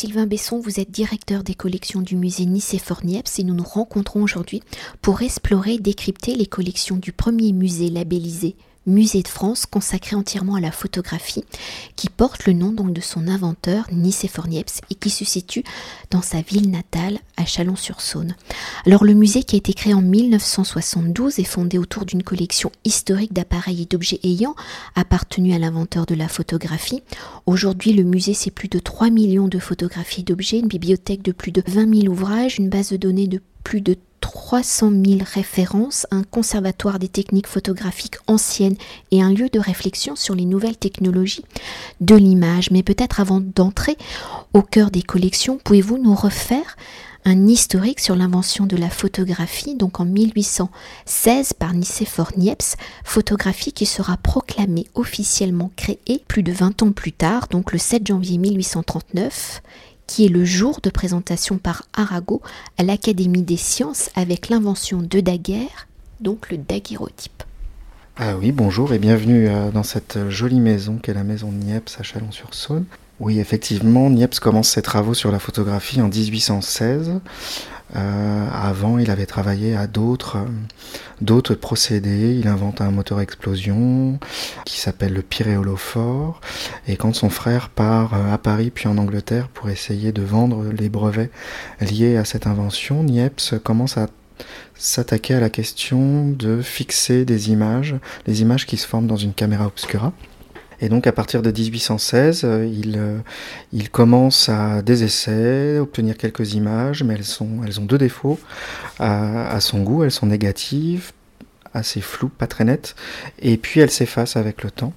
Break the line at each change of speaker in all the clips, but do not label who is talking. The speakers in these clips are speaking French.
Sylvain Besson, vous êtes directeur des collections du musée Nicéphore-Niepce et nous nous rencontrons aujourd'hui pour explorer et décrypter les collections du premier musée labellisé musée de France consacré entièrement à la photographie, qui porte le nom donc de son inventeur Nicéphore et qui se situe dans sa ville natale à Chalon-sur-Saône. Alors le musée qui a été créé en 1972 est fondé autour d'une collection historique d'appareils et d'objets ayant appartenu à l'inventeur de la photographie. Aujourd'hui le musée c'est plus de 3 millions de photographies d'objets, une bibliothèque de plus de 20 000 ouvrages, une base de données de plus de 300 000 références, un conservatoire des techniques photographiques anciennes et un lieu de réflexion sur les nouvelles technologies de l'image. Mais peut-être avant d'entrer au cœur des collections, pouvez-vous nous refaire un historique sur l'invention de la photographie, donc en 1816 par Nicéphore Niepce, photographie qui sera proclamée officiellement créée plus de 20 ans plus tard, donc le 7 janvier 1839, qui est le jour de présentation par Arago à l'Académie des sciences avec l'invention de Daguerre, donc le daguerreotype.
Ah oui, bonjour et bienvenue euh, dans cette jolie maison qu'est la maison de Niepce à Chalon-sur-Saône. Oui, effectivement, Niepce commence ses travaux sur la photographie en 1816 euh, avant, il avait travaillé à d'autres euh, d'autres procédés. Il invente un moteur explosion qui s'appelle le pyréolophore. Et quand son frère part euh, à Paris puis en Angleterre pour essayer de vendre les brevets liés à cette invention, Niepce commence à s'attaquer à la question de fixer des images, les images qui se forment dans une caméra obscura. Et donc à partir de 1816, euh, il, euh, il commence à des essais, obtenir quelques images, mais elles, ont deux défauts à son goût. Elles sont négatives, assez floues, pas très nettes, et puis elles s'effacent avec le temps.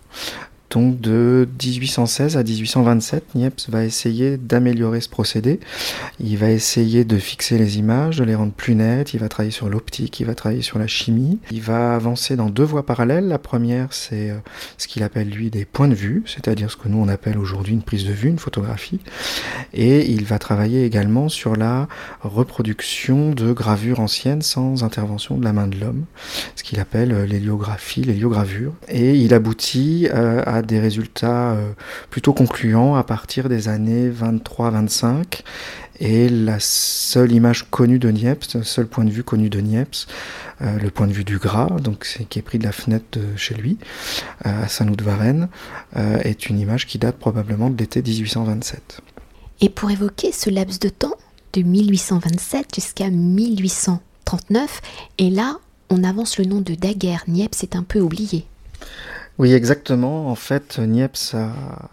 Donc de 1816 à 1827, Niepce va essayer d'améliorer ce procédé. Il va essayer de fixer les images, de les rendre plus nettes. Il va travailler sur l'optique, il va travailler sur la chimie. Il va avancer dans deux voies parallèles. La première, c'est euh, ce qu'il appelle lui des points de vue, c'est-à-dire ce que nous on appelle aujourd'hui une prise de vue, une photographie. Et il va travailler également sur la reproduction de gravures anciennes sans intervention de la main de l'homme, ce qu'il appelle euh, l'héliographie, l'héliogravure. Et il aboutit euh, à des résultats euh, plutôt concluants à partir des années 23-25. Et la seule image connue de Niepce, le seul point de vue connu de Niepce, euh, le point de vue du gras, donc qui est pris de la fenêtre de chez lui, euh, à Saint-Loup-de-Varennes, est une image qui date probablement de l'été 1827.
Et pour évoquer ce laps de temps, de 1827 jusqu'à 1839, et là, on avance le nom de Daguerre. Niepce est un peu oublié.
Oui, exactement. En fait, Niepce a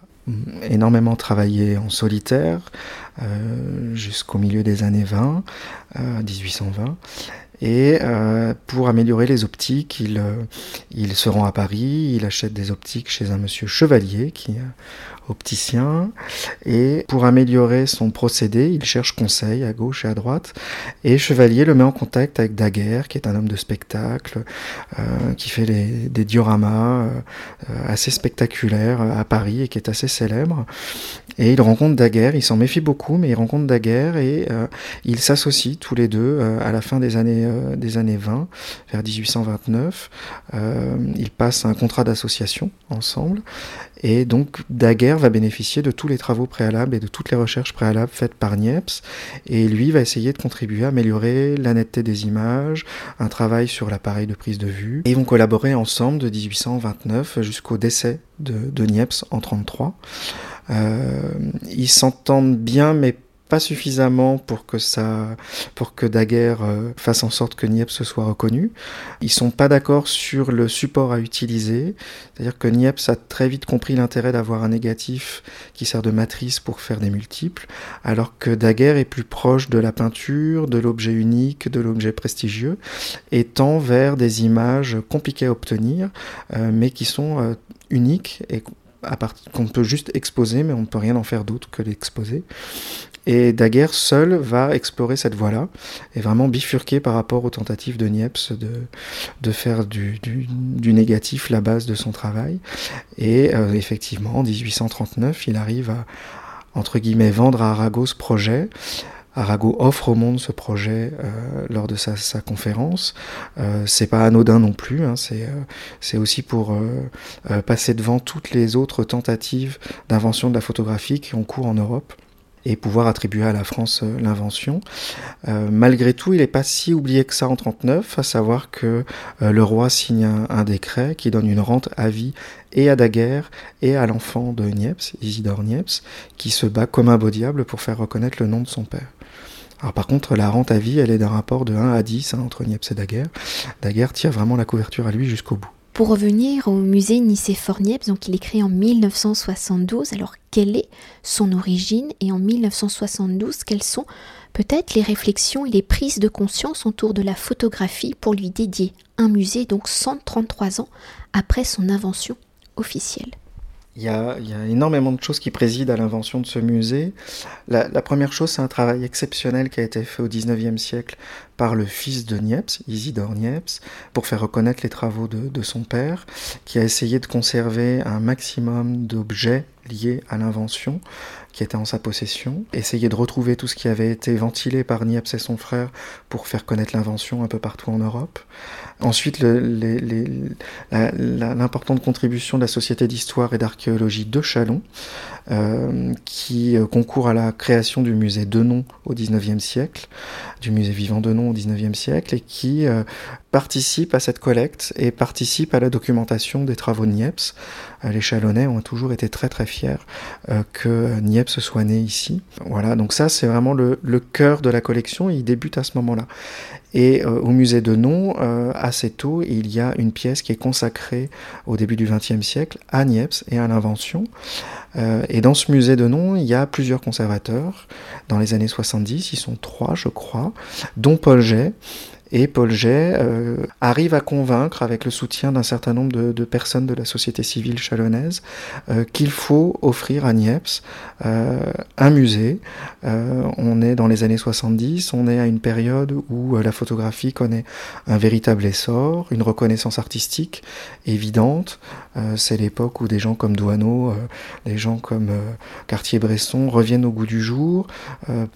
énormément travaillé en solitaire euh, jusqu'au milieu des années 20, 1820. Euh, Et euh, pour améliorer les optiques, il, il se rend à Paris, il achète des optiques chez un monsieur Chevalier qui opticien. Et pour améliorer son procédé, il cherche conseil à gauche et à droite. Et Chevalier le met en contact avec Daguerre, qui est un homme de spectacle, euh, qui fait des dioramas euh, assez spectaculaires à Paris et qui est assez célèbre. Et il rencontre Daguerre, il s'en méfie beaucoup, mais il rencontre Daguerre et euh, ils s'associent tous les deux à la fin des années, des années 20, vers 1829. ils passent un contrat d'association ensemble. Et donc Daguerre va bénéficier de tous les travaux préalables et de toutes les recherches préalables faites par Niepce. Et lui va essayer de contribuer à améliorer la netteté des images, un travail sur l'appareil de prise de vue. Et ils vont collaborer ensemble de 1829 jusqu'au décès de, de Niepce en 1933. Euh, ils s'entendent bien, mais pas suffisamment pour que ça, pour que Daguerre euh, fasse en sorte que Niepce soit reconnu. Ils sont pas d'accord sur le support à utiliser, c'est-à-dire que Niepce a très vite compris l'intérêt d'avoir un négatif qui sert de matrice pour faire des multiples, alors que Daguerre est plus proche de la peinture, de l'objet unique, de l'objet prestigieux, et tend vers des images compliquées à obtenir, euh, mais qui sont euh, uniques et qu'on peut juste exposer, mais on ne peut rien en faire d'autre que l'exposer. Et Daguerre seul va explorer cette voie-là et vraiment bifurquer par rapport aux tentatives de Niepce de, de faire du, du, négatif la base de son travail. Et euh, effectivement, en 1839, il arrive à, entre guillemets, vendre à Arago ce projet. Arago offre au monde ce projet euh, lors de sa, conférence. Euh, c'est pas anodin non plus, hein, c'est euh, c'est aussi pour passer devant toutes les autres tentatives d'invention de la photographie qui ont cours en Europe. Et pouvoir attribuer à la France euh, l'invention. Euh, malgré tout, il n'est pas si oublié que ça en 39, à savoir que euh, le roi signe un, décret qui donne une rente à vie et à Daguerre et à l'enfant de Niepce, Isidore Niepce, qui se bat comme un beau diable pour faire reconnaître le nom de son père. Alors par contre, la rente à vie, elle est d'un rapport de 1 à 10 hein, entre Niepce et Daguerre. Daguerre tire vraiment la couverture à lui jusqu'au bout.
Pour revenir au musée Nicéphore-Niepce, donc il est créé en 1972. Alors quelle est son origine et en 1972 quelles sont peut-être les réflexions et les prises de conscience autour de la photographie pour lui dédier un musée donc 133 ans après son invention officielle?
Il y, a, énormément de choses qui président à l'invention de ce musée. La, première chose, c'est un travail exceptionnel qui a été fait au XIXe siècle par le fils de Niepce, Isidore Niepce, pour faire reconnaître les travaux de, de son père, qui a essayé de conserver un maximum d'objets liés à l'invention qui était en sa possession, essayer de retrouver tout ce qui avait été ventilé par Niepce et son frère pour faire connaître l'invention un peu partout en Europe. Ensuite, l'importante contribution de la Société d'histoire et d'archéologie de Chalon, qui euh, concourt à la création du musée Denon au XIXe siècle, du musée vivant Denon au XIXe siècle, et qui euh, participe à cette collecte et participe à la documentation des travaux de Niepce. les Chalonnais ont toujours été très très fiers que Niepce soit né ici. Voilà, donc ça c'est vraiment le, le cœur de la collection, il débute à ce moment-là. Et euh, au musée de Non, euh, assez tôt, il y a une pièce qui est consacrée au début du XXe siècle à Niepce et à l'invention. Euh, et dans ce musée de Non, il y a plusieurs conservateurs. Dans les années 70, ils sont trois, je crois, dont Paul Jay, et Paul Jay euh, arrive à convaincre, avec le soutien d'un certain nombre de, personnes de la société civile chalonnaise, euh, qu'il faut offrir à Niepce euh, un musée. on est dans les années 70, on est à une période où la photographie connaît un véritable essor, une reconnaissance artistique évidente. C'est l'époque où des gens comme Douaneau, des gens comme Cartier-Bresson reviennent au goût du jour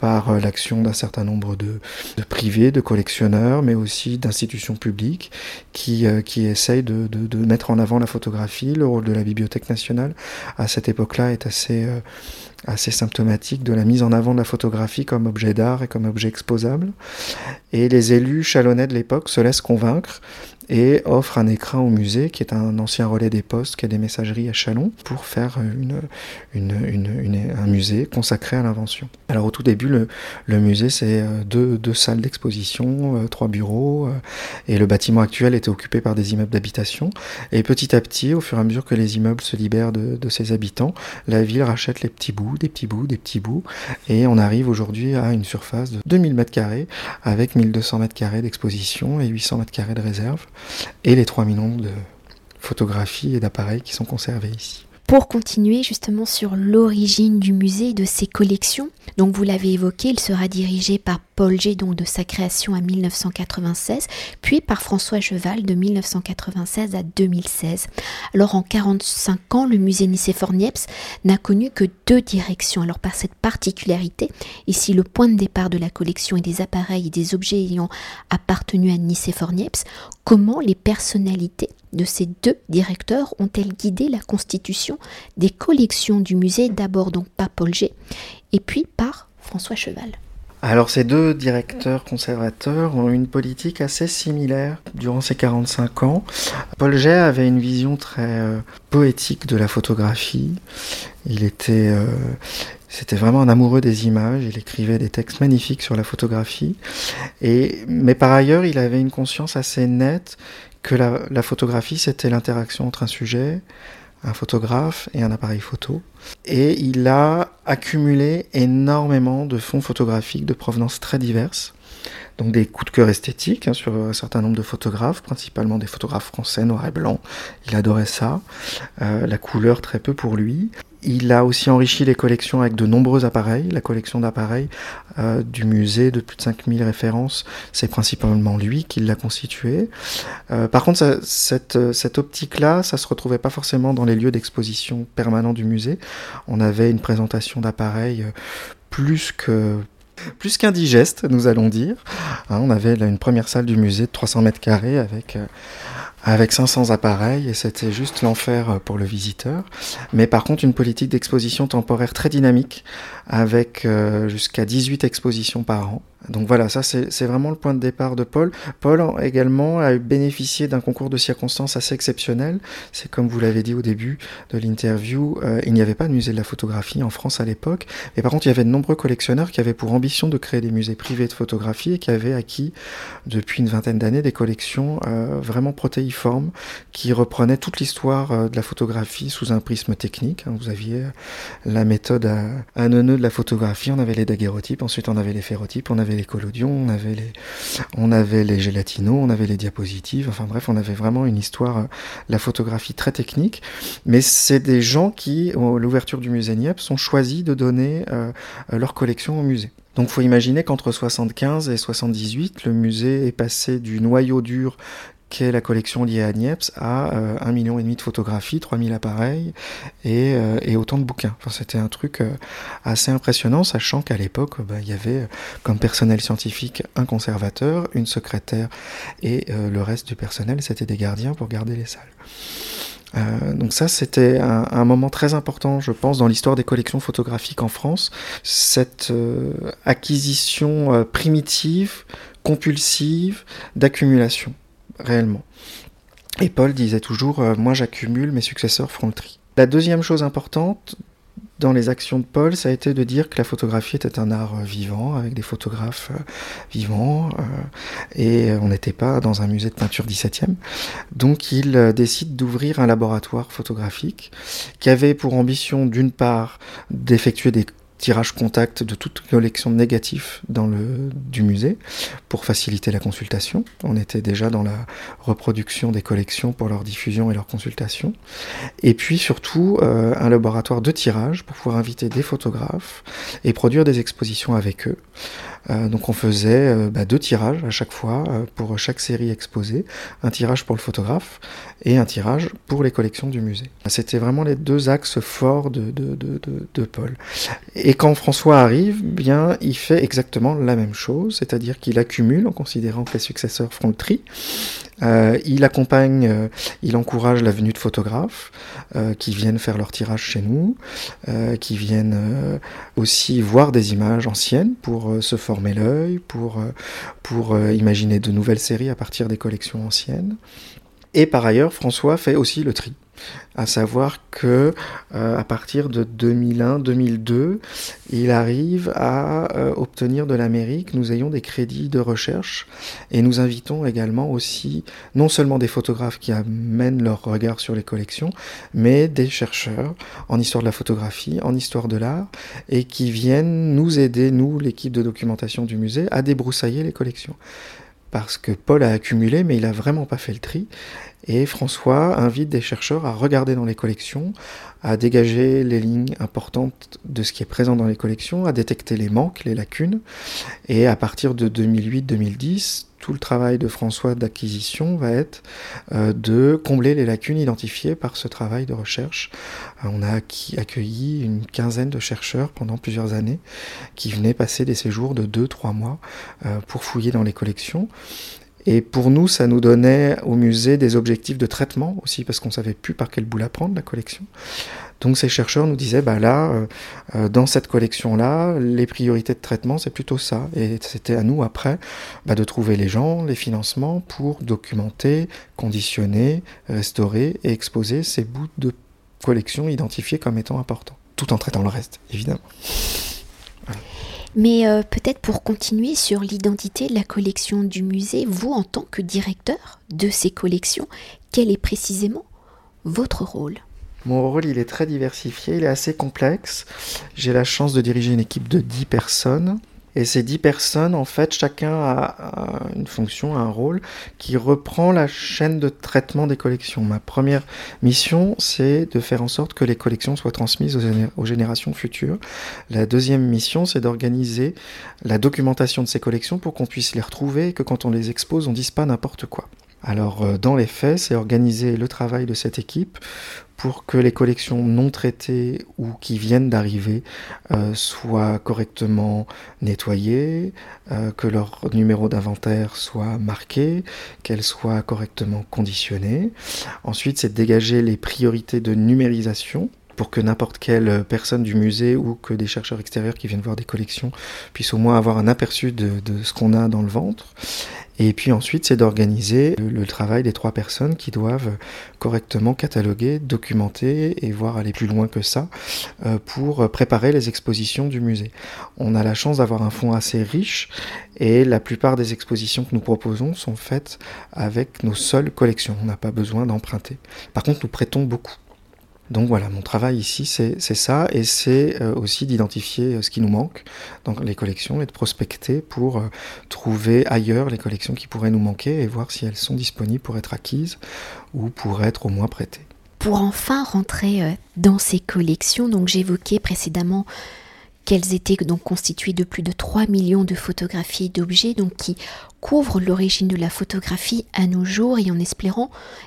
par l'action d'un certain nombre de, de privés, de collectionneurs, mais aussi d'institutions publiques qui, euh, qui essayent de, de, mettre en avant la photographie. Le rôle de la Bibliothèque nationale à cette époque-là est assez, euh, assez symptomatique de la mise en avant de la photographie comme objet d'art et comme objet exposable. Et les élus chalonnais de l'époque se laissent convaincre et offre un écran au musée qui est un ancien relais des postes qui a des messageries à Chalon pour faire une, un musée consacré à l'invention. Alors au tout début, le, musée c'est euh, deux, deux, salles d'exposition, euh, trois bureaux euh, et le bâtiment actuel était occupé par des immeubles d'habitation et petit à petit, au fur et à mesure que les immeubles se libèrent de, de ses habitants, la ville rachète les petits bouts, des petits bouts, des petits bouts et on arrive aujourd'hui à une surface de 2000 m2 avec 1200 m2 d'exposition et 800 m2 de réserve et les 3 millions de photographies et d'appareils qui sont conservés ici.
Pour continuer justement sur l'origine du musée et de ses collections, donc vous l'avez évoqué, il sera dirigé par Paul G donc de sa création à 1996, puis par François Cheval de 1996 à 2016. Alors en 45 ans, le musée Nicéphore-Niepce n'a connu que deux directions. Alors par cette particularité, ici le point de départ de la collection et des appareils et des objets ayant appartenu à Nicéphore-Niepce, comment les personnalités de ces deux directeurs ont-elles guidé la constitution des collections du musée, d'abord donc par Paul G et puis par François Cheval?
Alors ces deux directeurs conservateurs ont une politique assez similaire durant ces 45 ans. Paul Jay avait une vision très euh, poétique de la photographie. Il était, euh, c'était vraiment un amoureux des images. Il écrivait des textes magnifiques sur la photographie. Mais par ailleurs, il avait une conscience assez nette que la, photographie, c'était l'interaction entre un sujet, un photographe et un appareil photo. Et il a accumulé énormément de fonds photographiques de provenance très diverses. Donc des coups de cœur esthétiques hein, sur un certain nombre de photographes, principalement des photographes français noir et blanc. Il adorait ça. Euh, la couleur très peu pour lui. Il a aussi enrichi les collections avec de nombreux appareils. La collection d'appareils euh, du musée de plus de 5000 références, c'est principalement lui qui l'a constitué. Euh, par contre, cette, cette optique-là, ça se retrouvait pas forcément dans les lieux d'exposition permanents du musée. On avait une présentation d'appareils euh, plus que plus qu'indigeste, nous allons dire. Hein, on avait une première salle du musée de 300 mètres carrés avec avec 500 appareils et c'était juste l'enfer pour le visiteur. Mais par contre, une politique d'exposition temporaire très dynamique avec euh, jusqu'à 18 expositions par an. Donc voilà, ça c'est vraiment le point de départ de Paul. Paul également a bénéficié d'un concours de circonstances assez exceptionnel. C'est comme vous l'avez dit au début de l'interview, euh, il n'y avait pas de musée de la photographie en France à l'époque. Mais par contre, il y avait de nombreux collectionneurs qui avaient pour ambition de créer des musées privés de photographie et qui avaient acquis depuis une vingtaine d'années des collections euh, vraiment protéiformes qui reprenaient toute l'histoire euh, de la photographie sous un prisme technique. Hein. Vous aviez la méthode à, nœud de la photographie, on avait les daguerreotypes, ensuite on avait les ferrotypes, on avait les collodions, on avait les, on avait les gélatinos, on avait les diapositives. Enfin bref, on avait vraiment une histoire, euh, la photographie très technique. Mais c'est des gens qui, à l'ouverture du musée Niepce, ont choisi de donner euh, leur collection au musée. Donc faut imaginer qu'entre 75 et 78, le musée est passé du noyau dur qu'est la collection liée à Niepce à euh, un million de photographies, 3000 appareils et, euh, et, autant de bouquins. Enfin, c'était un truc euh, assez impressionnant, sachant qu'à l'époque, bah, il y avait comme personnel scientifique un conservateur, une secrétaire et le reste du personnel, c'était des gardiens pour garder les salles. donc ça, c'était un, moment très important, je pense, dans l'histoire des collections photographiques en France. Cette acquisition primitive, compulsive, d'accumulation réellement. Et Paul disait toujours euh, Moi j'accumule, mes successeurs feront le tri. La deuxième chose importante dans les actions de Paul, ça a été de dire que la photographie était un art euh, vivant, avec des photographes euh, vivants, et on n'était pas dans un musée de peinture 17e. Donc il décide d'ouvrir un laboratoire photographique qui avait pour ambition d'une part d'effectuer des tirage contact de toute collection négative dans le, du musée pour faciliter la consultation. On était déjà dans la reproduction des collections pour leur diffusion et leur consultation. Et puis surtout euh, un laboratoire de tirage pour pouvoir inviter des photographes et produire des expositions avec eux. Euh, donc on faisait euh, bah, deux tirages à chaque fois euh, pour chaque série exposée, un tirage pour le photographe et un tirage pour les collections du musée. C'était vraiment les deux axes forts de, de, de, de, Paul. Et quand François arrive, bien il fait exactement la même chose, c'est-à-dire qu'il accumule en considérant que les successeurs feront le tri. Euh, il accompagne, euh, il encourage la venue de photographes euh, qui viennent faire leur tirage chez nous, qui viennent aussi voir des images anciennes pour se former l'œil, pour, pour imaginer de nouvelles séries à partir des collections anciennes. Et par ailleurs, François fait aussi le tri à savoir que euh, à partir de 2001-2002, il arrive à euh, obtenir de la mairie que nous ayons des crédits de recherche et nous invitons également aussi non seulement des photographes qui amènent leur regard sur les collections, mais des chercheurs en histoire de la photographie, en histoire de l'art et qui viennent nous aider, nous, l'équipe de documentation du musée, à débroussailler les collections parce que Paul a accumulé, mais il n'a vraiment pas fait le tri. Et François invite des chercheurs à regarder dans les collections, à dégager les lignes importantes de ce qui est présent dans les collections, à détecter les manques, les lacunes. Et à partir de 2008-2010, tout le travail de François d'acquisition va être euh, de combler les lacunes identifiées par ce travail de recherche. Euh, on a accueilli une quinzaine de chercheurs pendant plusieurs années qui venaient passer des séjours de 2-3 mois euh, pour fouiller dans les collections. Et pour nous, ça nous donnait au musée des objectifs de traitement aussi, parce qu'on savait plus par quel bout la prendre, la collection. Donc ces chercheurs nous disaient, bah là, euh, euh, dans cette collection-là, les priorités de traitement, c'est plutôt ça. Et c'était à nous, après, bah, de trouver les gens, les financements pour documenter, conditionner, restaurer et exposer ces bouts de collection identifiés comme étant importants. Tout en traitant le reste, évidemment.
Mais euh, peut-être pour continuer sur l'identité de la collection du musée, vous en tant que directeur de ces collections, quel est précisément votre rôle?
Mon rôle, il est très diversifié, il est assez complexe. J'ai la chance de diriger une équipe de 10 personnes. Et ces dix personnes, en fait, chacun a, une fonction, un rôle qui reprend la chaîne de traitement des collections. Ma première mission, c'est de faire en sorte que les collections soient transmises aux, générations futures. La deuxième mission, c'est d'organiser la documentation de ces collections pour qu'on puisse les retrouver et que quand on les expose, on dise pas n'importe quoi. Alors dans les faits, c'est organiser le travail de cette équipe pour que les collections non traitées ou qui viennent d'arriver euh, soient correctement nettoyées, euh, que leur numéro d'inventaire soit marqué, qu'elles soient correctement conditionnées. Ensuite, c'est dégager les priorités de numérisation pour que n'importe quelle personne du musée ou que des chercheurs extérieurs qui viennent voir des collections puissent au moins avoir un aperçu de, ce qu'on a dans le ventre. Et puis ensuite, c'est d'organiser le, travail des trois personnes qui doivent correctement cataloguer, documenter et voir aller plus loin que ça euh, pour préparer les expositions du musée. On a la chance d'avoir un fonds assez riche et la plupart des expositions que nous proposons sont faites avec nos seules collections. On n'a pas besoin d'emprunter. Par contre, nous prêtons beaucoup. Donc voilà, mon travail ici, c'est ça, et c'est euh, aussi d'identifier euh, ce qui nous manque dans les collections et de prospecter pour euh, trouver ailleurs les collections qui pourraient nous manquer et voir si elles sont disponibles pour être acquises ou pour être au moins prêtées.
Pour enfin rentrer dans ces collections, donc j'évoquais précédemment qu'elles étaient donc constituées de plus de 3 millions de photographies d'objets donc qui couvrent l'origine de la photographie à nos jours et en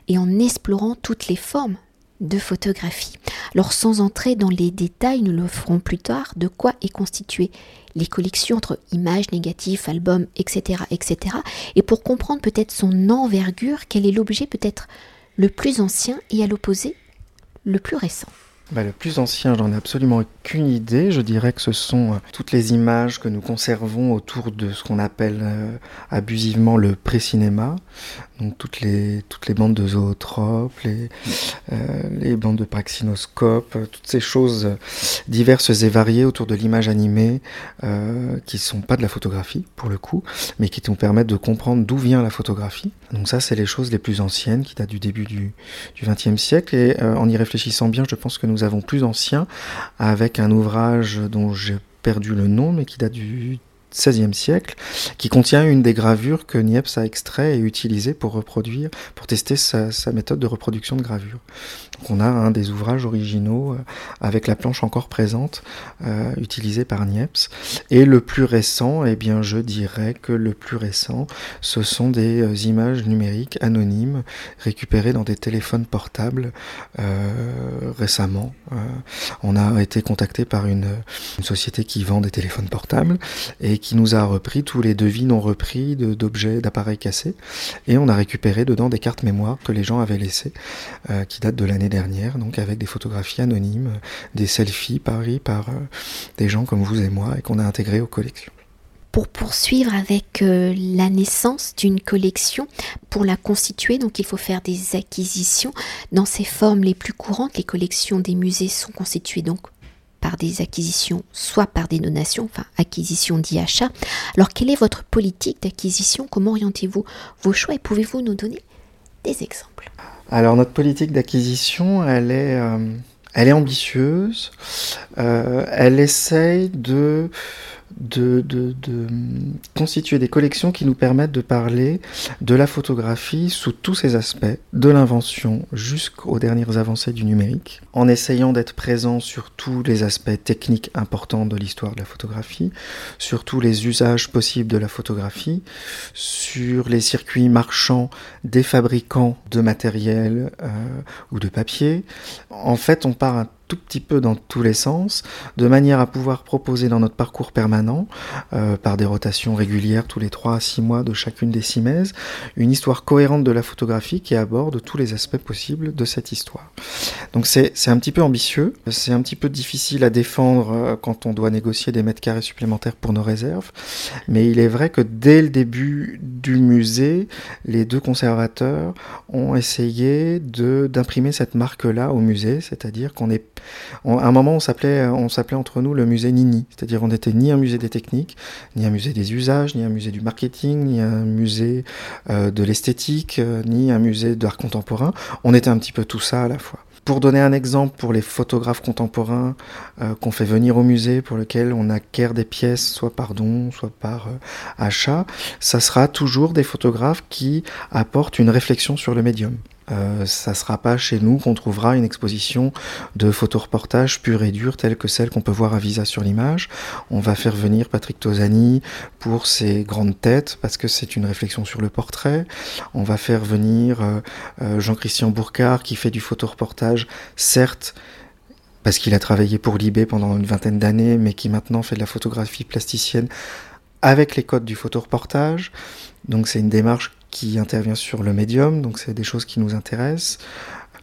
et en explorant toutes les formes de photographie. Alors sans entrer dans les détails, nous le ferons plus tard, de quoi est constituée les collections entre images, négatifs, albums, etc. etc. Et pour comprendre peut-être son envergure, quel est l'objet peut-être le plus ancien et à l'opposé le plus récent?
Bah, le plus ancien, j'en ai absolument aucune idée. Je dirais que ce sont euh, toutes les images que nous conservons autour de ce qu'on appelle euh, abusivement le pré-cinéma. Donc toutes les, toutes les bandes de zootropes, les, euh, les bandes de praxinoscope, toutes ces choses diverses et variées autour de l'image animée qui sont pas de la photographie pour le coup, mais qui nous permettent de comprendre d'où vient la photographie. Donc ça, c'est les choses les plus anciennes qui datent du début du XXe siècle. Et en y réfléchissant bien, je pense que nous nous avons plus ancien, avec un ouvrage dont j'ai perdu le nom, mais qui date du XVIe siècle, qui contient une des gravures que Niepce a extrait et utilisé pour reproduire, pour tester sa, méthode de reproduction de gravure. Donc on a un des ouvrages originaux euh, avec la planche encore présente, euh, utilisée par Niepce. Et le plus récent, eh bien, je dirais que le plus récent, ce sont des euh, images numériques anonymes récupérées dans des téléphones portables récemment. on a été contacté par une, une société qui vend des téléphones portables et qui nous a repris tous les devis non repris d'objets, d'appareils cassés. Et on a récupéré dedans des cartes mémoire que les gens avaient laissées, euh, qui datent de l'année dernière, donc avec des photographies anonymes, des selfies pris par euh, des gens comme vous et moi, et qu'on a intégrées aux collections
pour poursuivre avec euh, la naissance d'une collection, pour la constituer, donc il faut faire des acquisitions. Dans ces formes les plus courantes, les collections des musées sont constituées donc par des acquisitions, soit par des donations, enfin acquisition dit achat. Alors quelle est votre politique d'acquisition? Comment orientez-vous vos choix et pouvez-vous nous donner des exemples?
Alors notre politique d'acquisition, elle est, euh, elle est ambitieuse. Euh, elle essaye de de, constituer des collections qui nous permettent de parler de la photographie sous tous ses aspects, de l'invention jusqu'aux dernières avancées du numérique, en essayant d'être présent sur tous les aspects techniques importants de l'histoire de la photographie, sur tous les usages possibles de la photographie, sur les circuits marchands des fabricants de matériel euh, ou de papier. En fait, on part un tout petit peu dans tous les sens, de manière à pouvoir proposer dans notre parcours permanent, euh, par des rotations régulières tous les 3 à 6 mois de chacune des simèses, une histoire cohérente de la photographie qui aborde tous les aspects possibles de cette histoire. Donc c'est un petit peu ambitieux, c'est un petit peu difficile à défendre euh, quand on doit négocier des mètres carrés supplémentaires pour nos réserves, mais il est vrai que dès le début du musée, les deux conservateurs ont essayé d'imprimer cette marque-là au musée, c'est-à-dire qu'on est à un moment, on s'appelait, on s'appelait entre nous le musée Nini, c'est-à-dire on n'était ni un musée des techniques, ni un musée des usages, ni un musée du marketing, ni un musée euh, de l'esthétique, euh, ni un musée d'art contemporain. On était un petit peu tout ça à la fois. Pour donner un exemple pour les photographes contemporains euh, qu'on fait venir au musée, pour lesquels on acquiert des pièces, soit par don, soit par achat, ça sera toujours des photographes qui apportent une réflexion sur le médium. Euh, ça sera pas chez nous qu'on trouvera une exposition de photoreportage pur et dur telle que celle qu'on peut voir à Visa sur l'image. On va faire venir Patrick Tosani pour ses grandes têtes parce que c'est une réflexion sur le portrait. On va faire venir euh, euh, Jean-Christian Bourcard qui fait du photoreportage, certes, parce qu'il a travaillé pour Libé pendant une vingtaine d'années, mais qui maintenant fait de la photographie plasticienne avec les codes du photoreportage. Donc c'est une démarche qui intervient sur le médium, donc c'est des choses qui nous intéressent.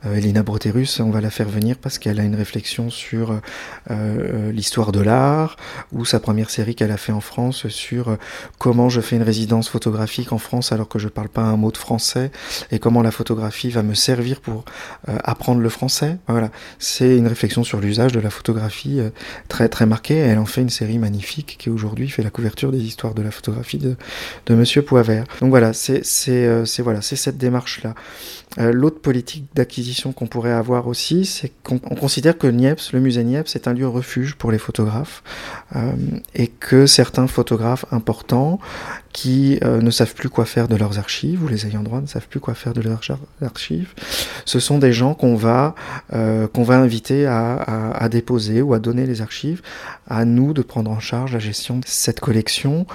Euh, Elina Broterus, on va la faire venir parce qu'elle a une réflexion sur euh, euh, l'histoire de l'art, ou sa première série qu'elle a fait en France sur comment je fais une résidence photographique en France alors que je parle pas un mot de français, et comment la photographie va me servir pour apprendre le français. Voilà, c'est une réflexion sur l'usage de la photographie très très marquée. Elle en fait une série magnifique qui aujourd'hui fait la couverture des histoires de la photographie de, de Monsieur Poivert. Donc voilà, c'est voilà, c'est cette démarche là. L'autre politique d'acquisition qu'on pourrait avoir aussi, c'est qu'on considère que Niepce, le musée Niepce, est un lieu refuge pour les photographes euh, et que certains photographes importants qui euh, ne savent plus quoi faire de leurs archives ou les ayants droit ne savent plus quoi faire de leurs archives, ce sont des gens qu'on va euh, inviter à, déposer ou à donner les archives, à nous de prendre en charge la gestion de cette collection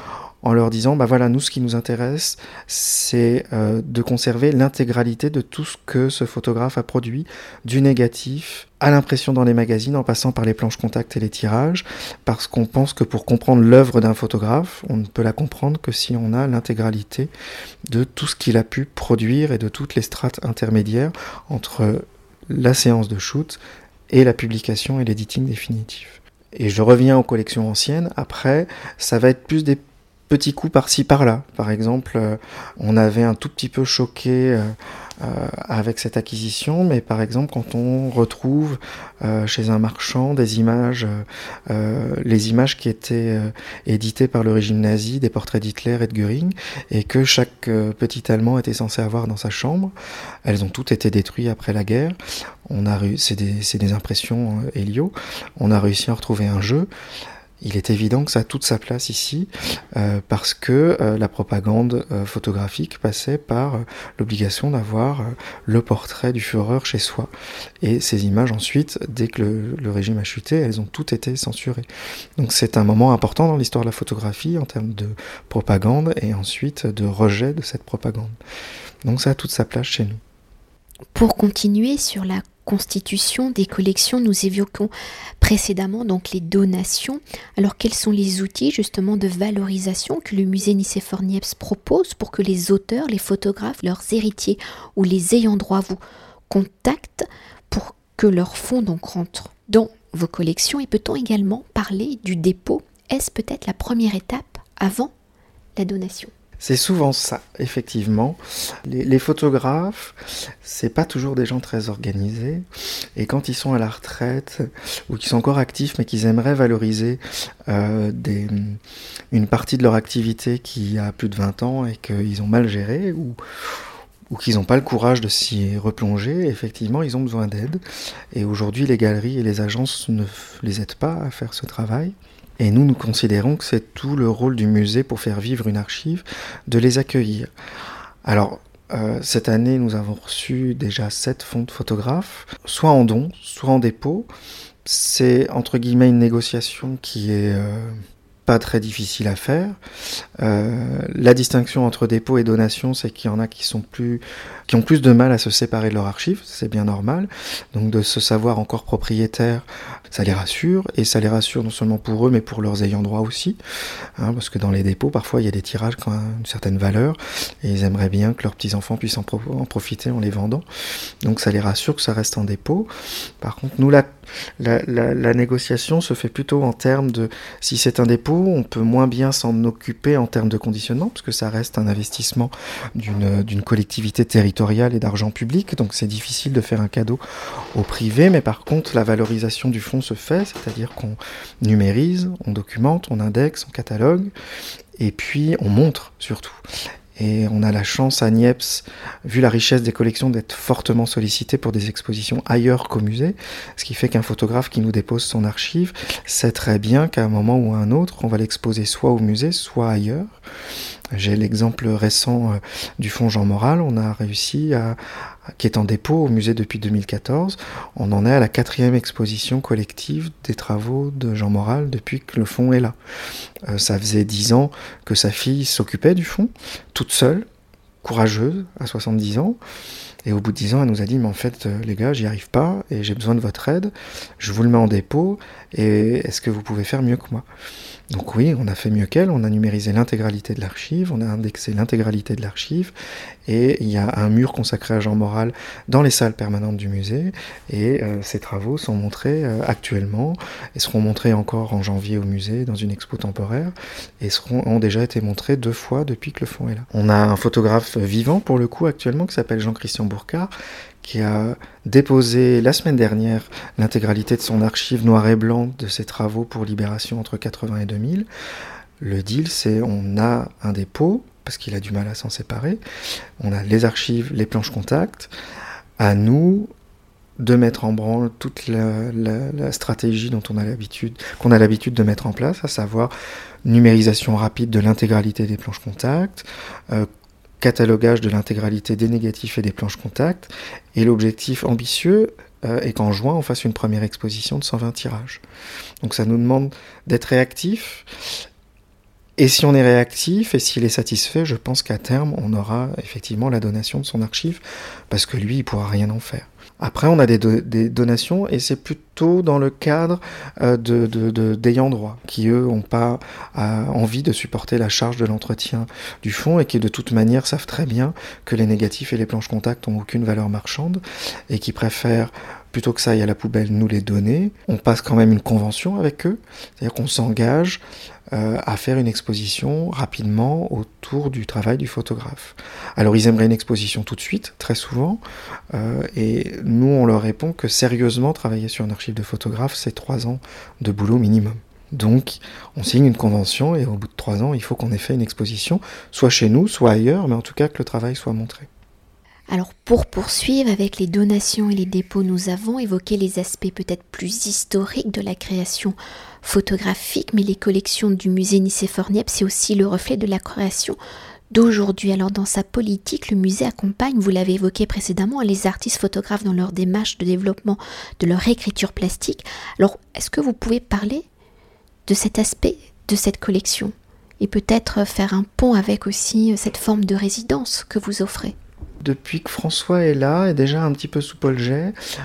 en leur disant, bah voilà, nous ce qui nous intéresse, c'est euh, de conserver l'intégralité de tout ce que ce photographe a produit, du négatif à l'impression dans les magazines, en passant par les planches contact et les tirages, parce qu'on pense que pour comprendre l'œuvre d'un photographe, on ne peut la comprendre que si on a l'intégralité de tout ce qu'il a pu produire et de toutes les strates intermédiaires entre la séance de shoot et la publication et l'editing définitif. Et je reviens aux collections anciennes. Après, ça va être plus des petits coups par-ci par-là. Par exemple, euh, on avait un tout petit peu choqué euh, euh, avec cette acquisition, mais par exemple quand on retrouve chez un marchand des images, les images qui étaient éditées par le régime nazi, des portraits d'Hitler et de Göring, et que chaque petit Allemand était censé avoir dans sa chambre, elles ont toutes été détruites après la guerre. On a c'est des, des, impressions Helio. On a réussi à retrouver un jeu il est évident que ça a toute sa place ici euh, parce que euh, la propagande euh, photographique passait par l'obligation d'avoir le portrait du Führer chez soi. Et ces images ensuite, dès que le, régime a chuté, elles ont toutes été censurées. Donc c'est un moment important dans l'histoire de la photographie en termes de propagande et ensuite de rejet de cette propagande. Donc ça a toute sa place chez nous.
Pour continuer sur la constitution des collections, nous évoquons précédemment donc les donations. Alors quels sont les outils justement de valorisation que le musée Nicéphore Niepce propose pour que les auteurs, les photographes, leurs héritiers ou les ayants droit vous contactent pour que leurs fonds donc rentrent dans vos collections? Et peut-on également parler du dépôt? Est-ce peut-être la première étape avant la donation?
C'est souvent ça, effectivement. Les, photographes, c'est pas toujours des gens très organisés. Et quand ils sont à la retraite, ou qu'ils sont encore actifs, mais qu'ils aimeraient valoriser euh, une partie de leur activité qui a plus de 20 ans et qu'ils ont mal géré, ou qu'ils n'ont pas le courage de s'y replonger, effectivement, ils ont besoin d'aide. Et aujourd'hui, les galeries et les agences ne les aident pas à faire ce travail. Et nous, nous considérons que c'est tout le rôle du musée pour faire vivre une archive, de les accueillir. Alors, euh, cette année, nous avons reçu déjà sept fonds de photographes, soit en don, soit en dépôt. C'est entre guillemets une négociation qui est euh, pas très difficile à faire. Euh, la distinction entre dépôt et donation, c'est qu'il y en a qui sont plus, qui ont plus de mal à se séparer de leur archive, c'est bien normal. Donc de se savoir encore propriétaire, ça les rassure et ça les rassure non seulement pour eux, mais pour leurs ayants droit aussi, hein, parce que dans les dépôts, parfois il y a des tirages qui ont une certaine valeur et ils aimeraient bien que leurs petits enfants puissent en, profiter en les vendant. Donc ça les rassure que ça reste en dépôt. Par contre, nous la, la, négociation se fait plutôt en termes de si c'est un dépôt, on peut moins bien s'en occuper en termes de conditionnement, parce que ça reste un investissement d'une collectivité territoriale et d'argent public, donc c'est difficile de faire un cadeau au privé, mais par contre la valorisation du fonds se fait, c'est-à-dire qu'on numérise, on documente, on indexe, on catalogue, et puis on montre surtout. Et on a la chance à Niepce, vu la richesse des collections, d'être fortement sollicité pour des expositions ailleurs qu'au musée, ce qui fait qu'un photographe qui nous dépose son archive sait très bien qu'à un moment ou à un autre, on va l'exposer soit au musée, soit ailleurs. J'ai l'exemple récent euh, du fonds Jean Moral, on a réussi à, qui est en dépôt au musée depuis 2014. On en est à la quatrième exposition collective des travaux de Jean Moral depuis que le fonds est là. Euh, ça faisait dix ans que sa fille s'occupait du fonds, toute seule, courageuse, à 70 ans. Et au bout de dix ans, elle nous a dit, mais en fait, euh, les gars, j'y arrive pas et j'ai besoin de votre aide. Je vous le mets en dépôt et est-ce que vous pouvez faire mieux que moi? Donc oui, on a fait mieux qu'elle, on a numérisé l'intégralité de l'archive, on a indexé l'intégralité de l'archive, et il y a un mur consacré à Jean Moral dans les salles permanentes du musée, et euh, ces travaux sont montrés euh, actuellement, et seront montrés encore en janvier au musée dans une expo temporaire, et seront, ont déjà été montrés deux fois depuis que le fonds est là. On a un photographe vivant pour le coup actuellement qui s'appelle Jean-Christian Bourcard, qui a déposé la semaine dernière l'intégralité de son archive noir et blanc de ses travaux pour Libération entre 80 et 2000. Le deal, c'est on a un dépôt, parce qu'il a du mal à s'en séparer, on a les archives, les planches contact, à nous de mettre en branle toute la, stratégie dont on a l'habitude, qu'on a l'habitude de mettre en place, à savoir numérisation rapide de l'intégralité des planches contact, euh, catalogage de l'intégralité des négatifs et des planches contact. Et l'objectif ambitieux euh, est qu'en juin, on fasse une première exposition de 120 tirages. Donc ça nous demande d'être réactif. Et si on est réactif et s'il est satisfait, je pense qu'à terme, on aura effectivement la donation de son archive, parce que lui, il pourra rien en faire. Après, on a des, donations et c'est plutôt dans le cadre euh, d'ayants droit qui, eux, n'ont pas euh, envie de supporter la charge de l'entretien du fonds et qui, de toute manière, savent très bien que les négatifs et les planches contact n'ont aucune valeur marchande et qui préfèrent plutôt que ça aille à la poubelle, nous les donner. On passe quand même une convention avec eux, c'est-à-dire qu'on s'engage euh, à faire une exposition rapidement autour du travail du photographe. Alors ils aimeraient une exposition tout de suite, très souvent, euh, et nous on leur répond que sérieusement travailler sur un archive de photographe, c'est trois ans de boulot minimum. Donc, on signe une convention et au bout de trois ans, il faut qu'on ait fait une exposition, soit chez nous, soit ailleurs, mais en tout cas que le travail soit montré.
Alors pour poursuivre avec les donations et les dépôts, nous avons évoqué les aspects peut-être plus historiques de la création photographique, mais les collections du musée Nicéphore Niepce, c'est aussi le reflet de la création d'aujourd'hui. Alors dans sa politique, le musée accompagne, vous l'avez évoqué précédemment, les artistes photographes dans leur démarche de développement de leur écriture plastique. Alors est-ce que vous pouvez parler de cet aspect de cette collection et peut-être faire un pont avec aussi cette forme de résidence que vous offrez?
Depuis que François est là, et déjà un petit peu sous Paul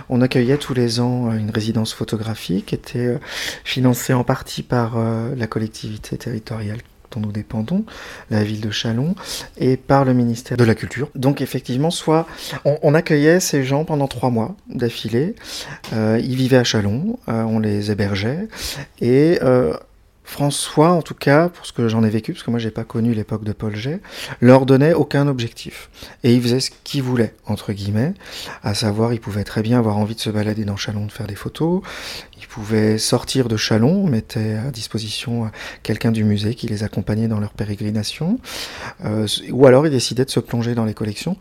on accueillait tous les ans euh, une résidence photographique qui était euh, financée en partie par euh, la collectivité territoriale dont nous dépendons, la ville de Chalon, et par le ministère de la Culture. Donc effectivement, soit on, accueillait ces gens pendant trois mois d'affilée, ils vivaient à Chalon, on les hébergeait, et François, en tout cas, pour ce que j'en ai vécu, parce que moi j'ai pas connu l'époque de Paul G, leur donnait aucun objectif. Et il faisait ce qu'il voulait, entre guillemets, à savoir, il pouvait très bien avoir envie de se balader dans Chalon, de faire des photos, il pouvait sortir de Chalon, on mettait à disposition quelqu'un du musée qui les accompagnait dans leur pérégrination, euh, ou alors il décidait de se plonger dans les collections.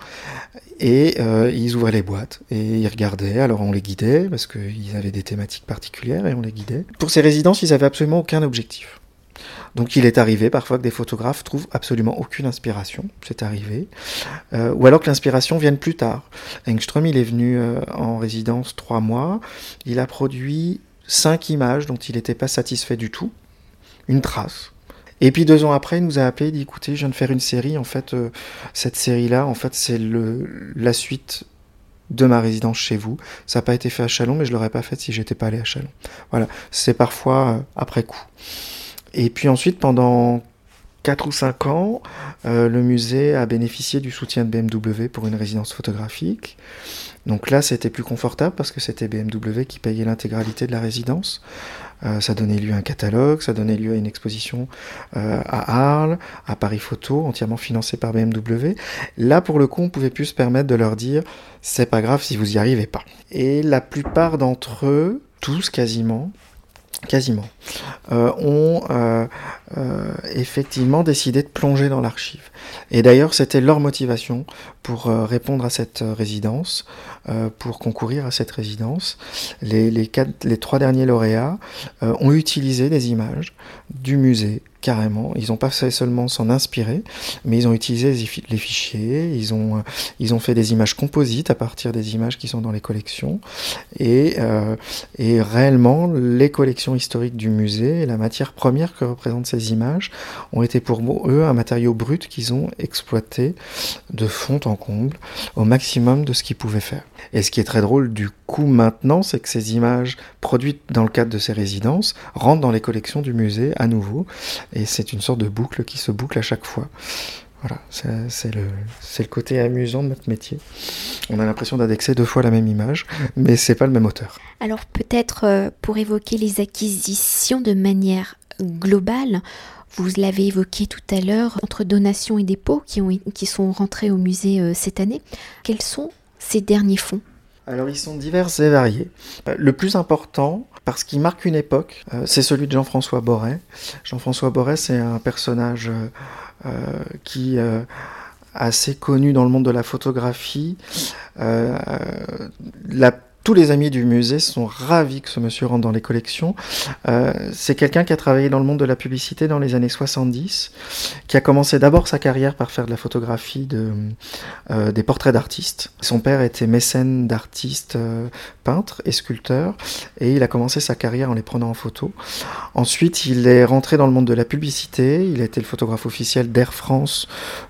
Et euh, ils ouvraient les boîtes et ils regardaient. Alors on les guidait parce qu'ils avaient des thématiques particulières et on les guidait. Pour ces résidences, ils n'avaient absolument aucun objectif. Donc il est arrivé parfois que des photographes trouvent absolument aucune inspiration, c'est arrivé, euh, ou alors que l'inspiration vienne plus tard. Engström, il est venu euh, en résidence trois mois, il a produit cinq images dont il n'était pas satisfait du tout, une trace, et puis deux ans après, il nous a appelé, il dit écoutez, je viens de faire une série. En fait, euh, cette série-là, en fait, c'est la suite de ma résidence chez vous. Ça n'a pas été fait à Chalon, mais je l'aurais pas fait si j'étais pas allé à Chalon. Voilà, c'est parfois euh, après coup. Et puis ensuite, pendant 4 ou 5 ans, euh, le musée a bénéficié du soutien de BMW pour une résidence photographique. Donc là, c'était plus confortable parce que c'était BMW qui payait l'intégralité de la résidence. Euh, ça donnait lieu à un catalogue, ça donnait lieu à une exposition euh, à Arles, à Paris Photo, entièrement financée par BMW. Là, pour le coup, on pouvait plus se permettre de leur dire c'est pas grave si vous y arrivez pas. Et la plupart d'entre eux, tous quasiment, quasiment, euh, ont euh, euh, effectivement décidé de plonger dans l'archive. Et d'ailleurs, c'était leur motivation pour répondre à cette résidence, pour concourir à cette résidence. Quatre, les trois derniers lauréats ont utilisé des images du musée carrément. Ils n'ont pas fait seulement s'en inspirer, mais ils ont utilisé les fichiers, ils ont, ils ont fait des images composites à partir des images qui sont dans les collections. Et, euh, réellement, les collections historiques du musée et la matière première que représentent ces images ont été pour eux un matériau brut qu'ils ont exploité de fond en comble au maximum de ce qu'ils pouvaient faire. Et ce qui est très drôle du coup maintenant, c'est que ces images produites dans le cadre de ces résidences rentrent dans les collections du musée à nouveau et c'est une sorte de boucle qui se boucle à chaque fois. Voilà, c'est le, le, côté amusant de notre métier. On a l'impression d'indexer deux fois la même image, mais c'est pas le même auteur.
Alors peut-être euh, pour évoquer les acquisitions de manière globale, vous l'avez évoqué tout à l'heure, entre donations et dépôts qui, ont, qui sont rentrés au musée euh, cette année, quels sont ces derniers fonds?
Alors ils sont divers et variés. Euh, le plus important, parce qu'il marque une époque, euh, c'est celui de Jean-François Borret. Jean-François Borret, c'est un personnage euh, qui est assez connu dans le monde de la photographie. Tous les amis du musée sont ravis que ce monsieur rentre dans les collections. Euh, c'est quelqu'un qui a travaillé dans le monde de la publicité dans les années 70, qui a commencé d'abord sa carrière par faire de la photographie de, euh, des portraits d'artistes. Son père était mécène d'artistes, euh, peintres et sculpteurs, et il a commencé sa carrière en les prenant en photo. Ensuite, il est rentré dans le monde de la publicité, il a été le photographe officiel d'Air France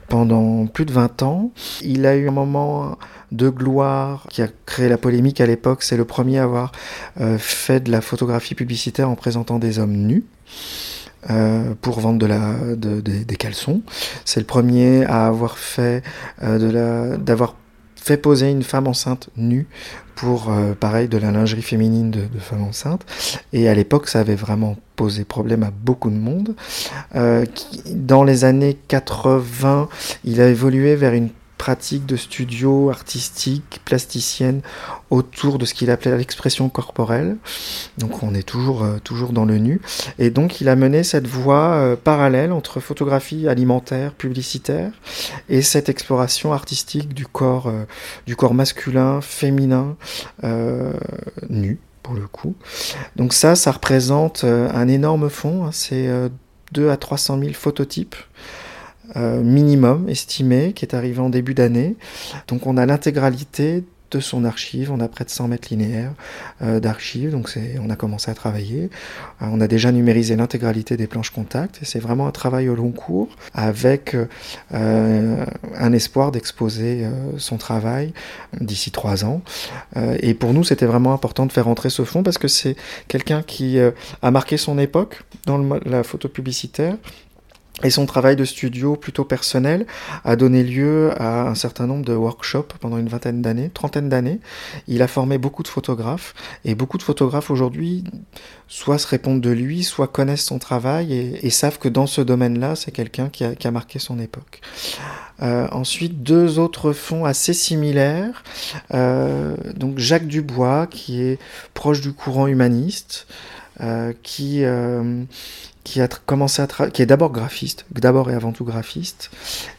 pendant plus de 20 ans. Il a eu un moment de gloire qui a créé la polémique à l'époque. C'est le premier à avoir euh, fait de la photographie publicitaire en présentant des hommes nus. Euh, pour vendre des caleçons. C'est le premier à avoir fait euh, poser une femme enceinte nue pour, pareil, de la lingerie féminine de, femmes enceintes. Et à l'époque, ça avait vraiment posé problème à beaucoup de monde. dans les années 80, il a évolué vers une pratique de studio artistique, plasticienne, autour de ce qu'il appelait l'expression corporelle. Donc on est toujours, euh, toujours dans le nu. Et donc il a mené cette voie euh, parallèle entre photographie alimentaire, publicitaire, et cette exploration artistique du corps, euh, du corps masculin, féminin, nu pour le coup. Donc ça, ça représente un énorme fond, hein. c'est 2 à 300 000 phototypes. Euh, minimum estimé qui est arrivé en début d'année. Donc on a l'intégralité de son archive. On a près de 100 mètres linéaires euh, d'archives, donc on a commencé à travailler. Euh, on a déjà numérisé l'intégralité des planches contact et c'est vraiment un travail au long cours avec un espoir d'exposer son travail d'ici trois ans. et pour nous, c'était vraiment important de faire entrer ce fond parce que c'est quelqu'un qui a marqué son époque dans la photo publicitaire et son travail de studio plutôt personnel a donné lieu à un certain nombre de workshops pendant une vingtaine d'années, trentaine d'années. Il a formé beaucoup de photographes et beaucoup de photographes aujourd'hui soit se répondent de lui, soit connaissent son travail et, savent que dans ce domaine-là, c'est quelqu'un qui a, marqué son époque. Euh, ensuite, deux autres fonds assez similaires. Euh, donc Jacques Dubois, qui est proche du courant humaniste, euh, qui, qui a commencé à qui est d'abord graphiste, d'abord et avant tout graphiste,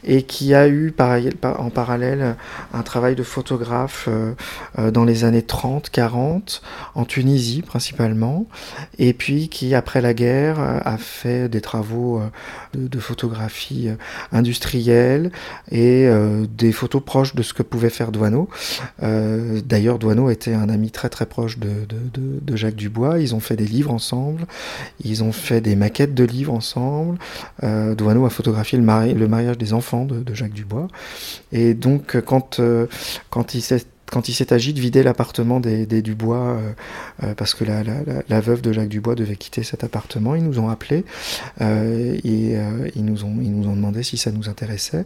et qui a eu en parallèle un travail de photographe euh, euh, dans les années 30, 40, en Tunisie principalement, et puis qui après la guerre a fait des travaux euh, de, photographie industrielle et des photos proches de ce que pouvait faire Douaneau. D'ailleurs, Douaneau était un ami très très proche de, de, de Jacques Dubois. Ils ont fait des livres ensemble, ils ont fait des maquettes de livres ensemble. Euh, Douaneau a photographié le, mariage des enfants de, Jacques Dubois. Et donc, quand, euh, quand il s'est quand il s'est agi de vider l'appartement des, Dubois, euh, euh, parce que la, veuve de Jacques Dubois devait quitter cet appartement, ils nous ont appelés et ils, nous ont, ils nous ont demandé si ça nous intéressait.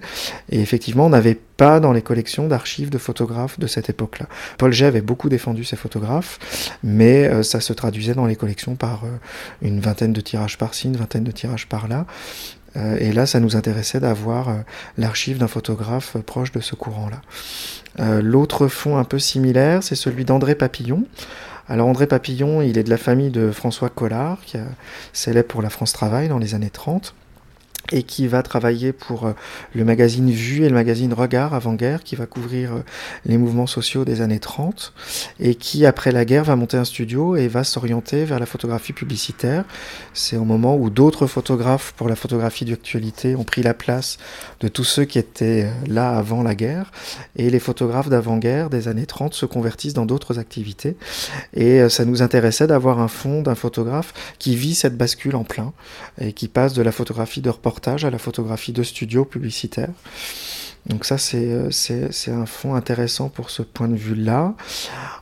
Et effectivement, on n'avait pas dans les collections d'archives de photographes de cette époque-là. Paul G avait beaucoup défendu ces photographes, mais ça se traduisait dans les collections par une vingtaine de tirages par-ci, une vingtaine de tirages par-là. Et là, ça nous intéressait d'avoir l'archive d'un photographe proche de ce courant-là. Euh, l'autre fond un peu similaire, c'est celui d'André Papillon. Alors André Papillon, il est de la famille de François Collard, qui est célèbre pour la France Travail dans les années 30 et qui va travailler pour euh, le magazine Vue et le magazine Regard avant-guerre, qui va couvrir euh, les mouvements sociaux des années 30, et qui, après la guerre, va monter un studio et va s'orienter vers la photographie publicitaire. C'est au moment où d'autres photographes pour la photographie d'actualité ont pris la place de tous ceux qui étaient euh, là avant la guerre, et les photographes d'avant-guerre des années 30 se convertissent dans d'autres activités, et ça nous intéressait d'avoir un fond d'un photographe qui vit cette bascule en plein, et qui passe de la photographie de reportage à la photographie de studio publicitaire. Donc ça, euh, c'est un fond intéressant pour ce point de vue-là.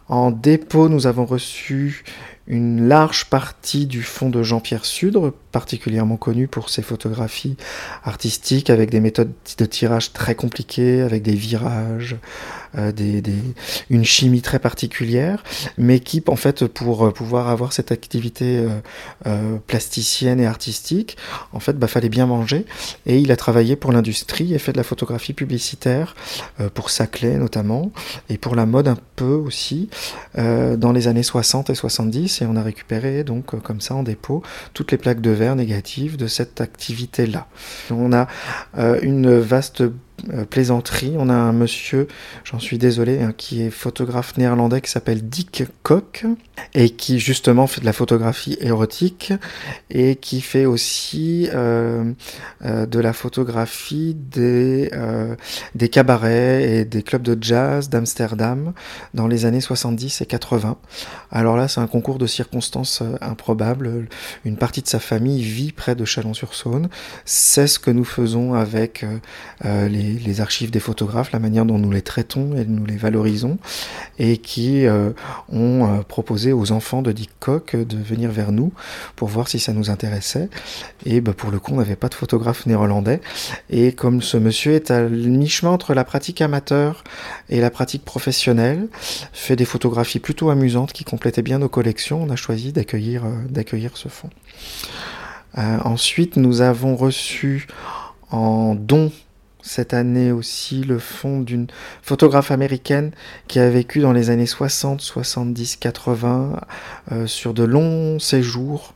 En dépôt, nous avons reçu une large partie du fonds de Jean-Pierre Sudre, particulièrement connu pour ses photographies artistiques avec des méthodes de tirage très compliquées, avec des virages, euh, des, une chimie très particulière, mais qui, en fait, pour pouvoir avoir cette activité euh, euh, plasticienne et artistique, en fait, bah, fallait bien manger. Et il a travaillé pour l'industrie et fait de la photographie publicitaire, pour Saclay notamment, et pour la mode un peu aussi, dans les années 60 et 70. Et on a récupéré, donc, comme ça, en dépôt, toutes les plaques de verre négatives de cette activité-là. On a une vaste euh, plaisanterie. On a un monsieur, j'en suis désolé, hein, qui est photographe néerlandais qui s'appelle Dick Koch et qui justement fait de la photographie érotique et qui fait aussi euh, euh, de la photographie des, des cabarets et des clubs de jazz d'Amsterdam dans les années 70 et 80. Alors là, c'est un concours de circonstances improbables. Une partie de sa famille vit près de Chalon-sur-Saône. C'est ce que nous faisons avec les les, archives des photographes, la manière dont nous les traitons et nous les valorisons, et qui euh, ont euh, aux enfants de Dick Cock de venir vers nous pour voir si ça nous intéressait. Et bah, pour le coup, on n'avait pas de photographe néerlandais. Et comme ce monsieur est à mi-chemin entre la pratique amateur et la pratique professionnelle, fait des photographies plutôt amusantes qui complétaient bien nos collections, on a choisi d'accueillir euh, d'accueillir ce fonds. ensuite, nous avons reçu en don cette année aussi le fond d'une photographe américaine qui a vécu dans les années 60, 70, 80 sur de longs séjours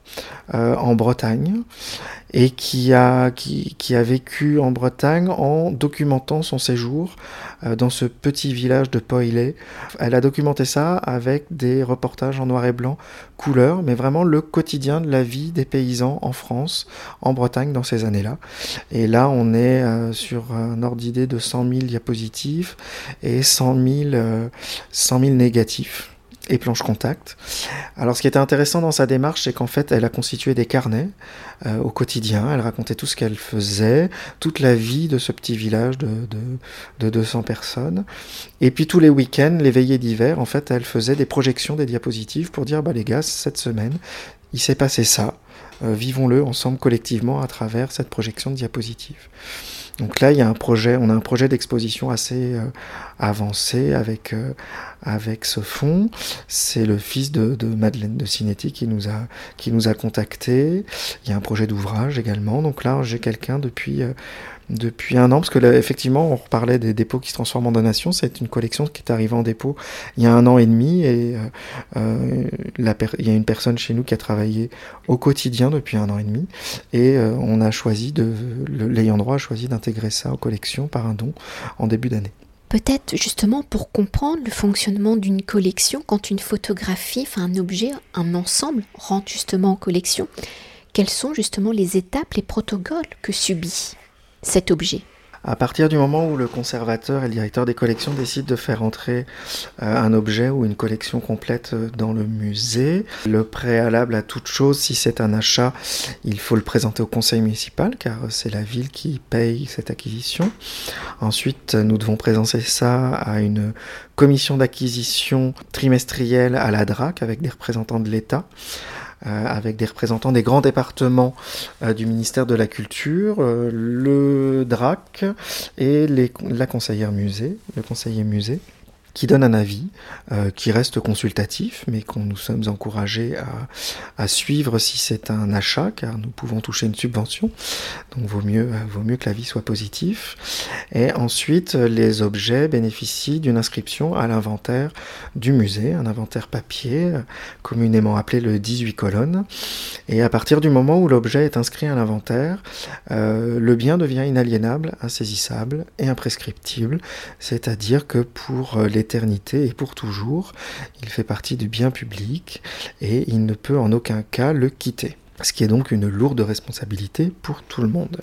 euh, en Bretagne et qui a, qui, qui, a vécu en Bretagne en documentant son séjour euh, dans ce petit village de Poilé. Elle a documenté ça avec des reportages en noir et blanc, couleur, mais vraiment le quotidien de la vie des paysans en France, en Bretagne dans ces années-là. Et là, on est euh, sur un ordre d'idée de 100 000 diapositives et 100 000, 100 000 négatifs et planche contact. Alors ce qui était intéressant dans sa démarche, c'est qu'en fait, elle a constitué des carnets euh, au quotidien, elle racontait tout ce qu'elle faisait, toute la vie de ce petit village de, de, de 200 personnes. Et puis tous les week-ends, les veillées d'hiver, en fait, elle faisait des projections des diapositives pour dire, bah les gars, cette semaine, il s'est passé ça, euh, vivons-le ensemble collectivement à travers cette projection de diapositives. Donc là, il y a un projet, on a un projet d'exposition assez euh, avancé avec, euh, avec ce fonds. C'est le fils de, Madeleine de Cinetti qui nous a, qui nous a contacté. Il y a un projet d'ouvrage également. Donc là, j'ai quelqu'un depuis, euh, depuis un an, parce que là, effectivement, on reparlait des dépôts qui se transforment en donations. C'est une collection qui est arrivée en dépôt il y a un an et demi, et euh, la il y a une personne chez nous qui a travaillé au quotidien depuis un an et demi, et on a choisi de, l'ayant droit a choisi d'intégrer ça aux collections par un don en début d'année.
Peut-être justement pour comprendre le fonctionnement d'une collection, quand une photographie, enfin un objet, un ensemble rentre justement en collection, quelles sont justement les étapes, les protocoles que subit cet objet
à partir du moment où le conservateur et le directeur des collections décident de faire entrer euh, un objet ou une collection complète euh, dans le musée, le préalable à toute chose, si c'est un achat, il faut le présenter au conseil municipal car c'est la ville qui paye cette acquisition. Ensuite, nous devons présenter ça à une commission d'acquisition trimestrielle à la DRAC avec des représentants de l'État. Euh, avec des représentants des grands départements euh, du ministère de la Culture, euh, le DRAC et la conseillère musée, le conseiller musée qui donne un avis euh, qui reste consultatif, mais qu'on nous sommes encouragés à, suivre si c'est un achat, car nous pouvons toucher une subvention. Donc vaut mieux, vaut mieux que l'avis soit positif. Et ensuite, les objets bénéficient d'une inscription à l'inventaire du musée, un inventaire papier, communément appelé le 18 colonnes. Et à partir du moment où l'objet est inscrit à l'inventaire, euh, le bien devient inaliénable, insaisissable et imprescriptible, c'est-à-dire que pour et pour toujours, il fait partie du bien public et il ne peut en aucun cas le quitter ce qui est donc une lourde responsabilité pour tout le monde.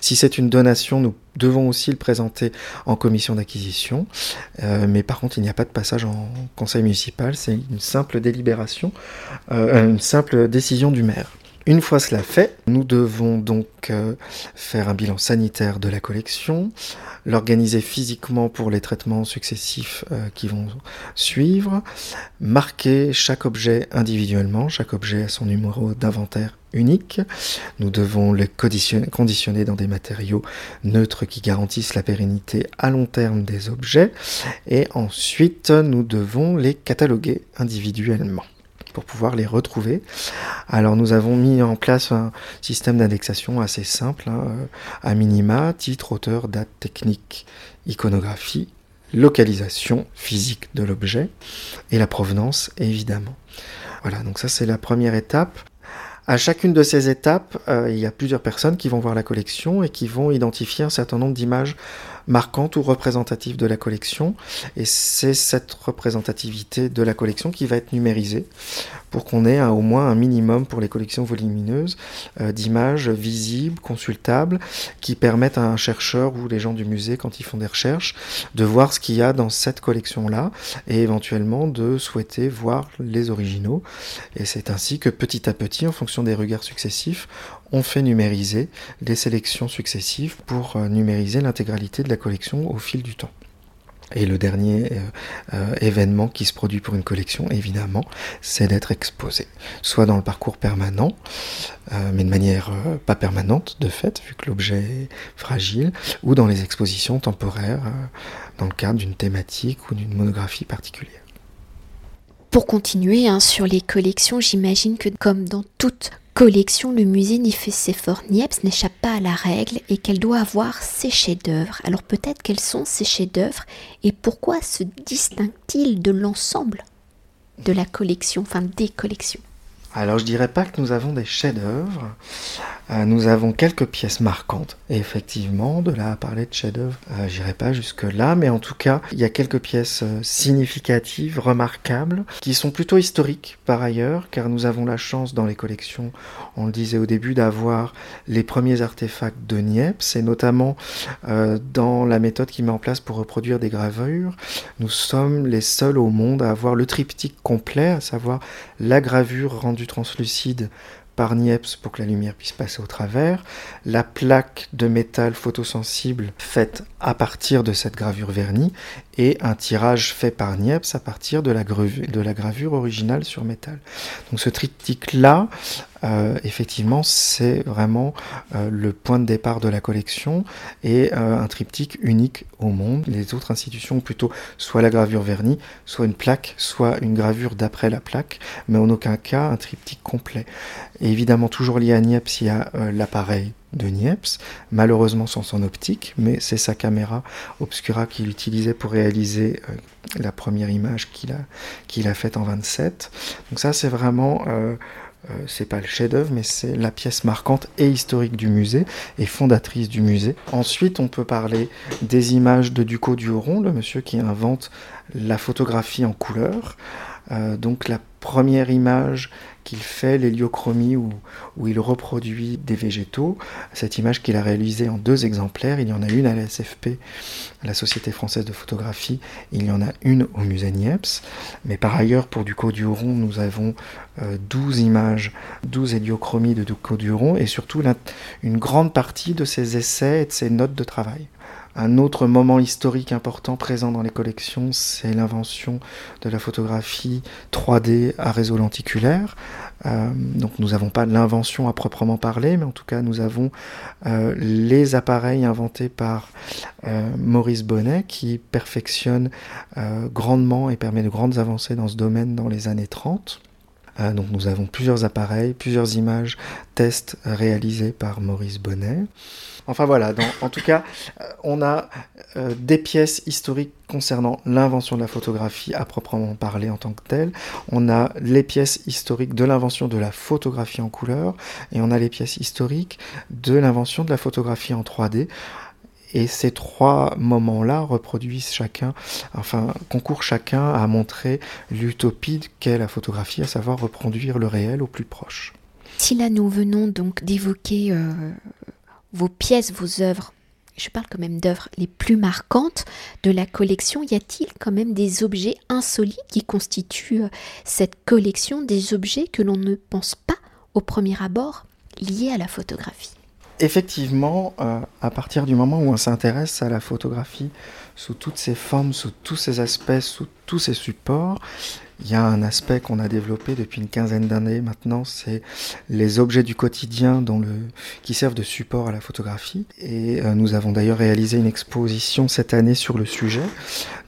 Si c'est une donation, nous devons aussi le présenter en commission d'acquisition, euh, mais par contre il n'y a pas de passage en conseil municipal, c'est une simple délibération, euh, une simple décision du maire. Une fois cela fait, nous devons donc euh, faire un bilan sanitaire de la collection, l'organiser physiquement pour les traitements successifs euh, qui vont suivre, marquer chaque objet individuellement, chaque objet a son numéro d'inventaire unique. Nous devons le conditionner dans des matériaux neutres qui garantissent la pérennité à long terme des objets et ensuite nous devons les cataloguer individuellement pour pouvoir les retrouver. Alors nous avons mis en place un système d'indexation assez simple, hein, euh, à minima, titre, auteur, date, technique, iconographie, localisation physique de l'objet et la provenance évidemment. Voilà, donc ça c'est la première étape. À chacune de ces étapes, euh, il y a plusieurs personnes qui vont voir la collection et qui vont identifier un certain nombre d'images marquante ou représentative de la collection. Et c'est cette représentativité de la collection qui va être numérisée pour qu'on ait au moins un minimum pour les collections volumineuses euh, d'images visibles, consultables, qui permettent à un chercheur ou les gens du musée, quand ils font des recherches, de voir ce qu'il y a dans cette collection-là et éventuellement de souhaiter voir les originaux. Et c'est ainsi que petit à petit, en fonction des regards successifs, on fait numériser les sélections successives pour euh, numériser l'intégralité de la collection au fil du temps. Et le dernier euh, euh, événement qui se produit pour une collection, évidemment, c'est d'être exposé. Soit dans le parcours permanent, mais de manière pas permanente de fait, vu que l'objet est fragile, ou dans les expositions temporaires, dans le cadre d'une thématique ou d'une monographie particulière.
Pour continuer hein, sur les collections, j'imagine que comme dans toute collection, le musée Nicéphore Niepce n'échappe pas à la règle et qu'elle doit avoir ses chefs-d'œuvre. Alors peut-être quels sont ces chefs-d'œuvre et pourquoi se distingue-t-il de l'ensemble de la collection, enfin des collections?
Alors je dirais pas que nous avons des chefs-d'œuvre, euh, nous avons quelques pièces marquantes. Effectivement, de là à parler de chef-d'œuvre, euh, j'irai pas jusque là, mais en tout cas, il y a quelques pièces euh, significatives, remarquables, qui sont plutôt historiques par ailleurs, car nous avons la chance dans les collections, on le disait au début, d'avoir les premiers artefacts de Niepce, et notamment dans la méthode qu'il met en place pour reproduire des gravures, nous sommes les seuls au monde à avoir le triptyque complet, à savoir la gravure rendue translucide par Niepce pour que la lumière puisse passer au travers, la plaque de métal photosensible faite à partir de cette gravure vernie et un tirage fait par Niepce à partir de la, de la gravure originale sur métal. Donc ce triptyque-là, euh, effectivement, c'est vraiment euh, le point de départ de la collection et euh, un triptyque unique au monde. Les autres institutions ont plutôt soit la gravure vernie, soit une plaque, soit une gravure d'après la plaque, mais en aucun cas un triptyque complet. Et évidemment, toujours lié à Niepce, il y a l'appareil de Niepce, malheureusement sans son optique, mais c'est sa caméra obscura qu'il utilisait pour réaliser euh, la première image qu'il a, a faite en 27. Donc ça c'est vraiment, euh, euh, c'est pas le chef-d'œuvre, mais c'est la pièce marquante et historique du musée et fondatrice du musée. Ensuite on peut parler des images de Ducos du Huron, le monsieur qui invente la photographie en couleur. donc la première image qu'il fait, l'héliochromie, où, où, il reproduit des végétaux. Cette image qu'il a réalisée en deux exemplaires, il y en a une à la SFP, la Société française de photographie, il y en a une au musée Niepce. Mais par ailleurs, pour Ducos du Huron, nous avons 12 euh, images, 12 héliochromies de Ducos du Huron, et surtout une grande partie de ses essais et de ses notes de travail. Un autre moment historique important présent dans les collections, c'est l'invention de la photographie 3D à réseau lenticulaire. Euh, donc nous n'avons pas l'invention à proprement parler, mais en tout cas nous avons euh, les appareils inventés par euh, Maurice Bonnet qui perfectionne grandement et permet de grandes avancées dans ce domaine dans les années 30. Euh, donc nous avons plusieurs appareils, plusieurs images, tests réalisés par Maurice Bonnet. Enfin voilà, en tout cas, euh, on a euh, des pièces historiques concernant l'invention de la photographie à proprement parler en tant que telle. On a les pièces historiques de l'invention de la photographie en couleur et on a les pièces historiques de l'invention de la photographie en 3D. Et ces trois moments-là reproduisent chacun, enfin, concourent chacun à montrer l'utopie qu'est la photographie, à savoir reproduire le réel au plus proche.
Si là nous venons donc d'évoquer euh, vos pièces, vos œuvres, je parle quand même d'œuvres les plus marquantes de la collection, y a-t-il quand même des objets insolites qui constituent euh, cette collection, des objets que l'on ne pense pas au premier abord liés à la photographie?
Effectivement, euh, à partir du moment où on s'intéresse à la photographie sous toutes ses formes, sous tous ses aspects, sous tous ses supports, il y a un aspect qu'on a développé depuis une quinzaine d'années maintenant, c'est les objets du quotidien qui servent de support à la photographie. Et euh, nous avons d'ailleurs réalisé une exposition cette année sur le sujet.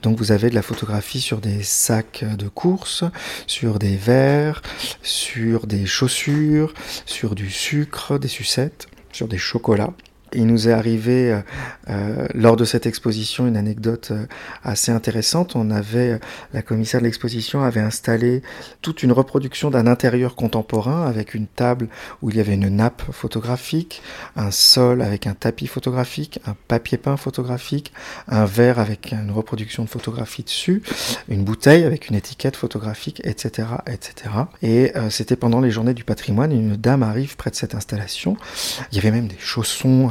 Donc vous avez de la photographie sur des sacs de course, sur des verres, sur des chaussures, sur du sucre, des sucettes sur des chocolats. Il nous est arrivé euh, euh, lors de cette exposition une anecdote euh, assez intéressante. On avait la commissaire de l'exposition avait installé toute une reproduction d'un intérieur contemporain avec une table où il y avait une nappe photographique, un sol avec un tapis photographique, un papier peint photographique, un verre avec une reproduction de photographie dessus, une bouteille avec une étiquette photographique, etc., etc. Et c'était pendant les journées du patrimoine. Une dame arrive près de cette installation. Il y avait même des chaussons,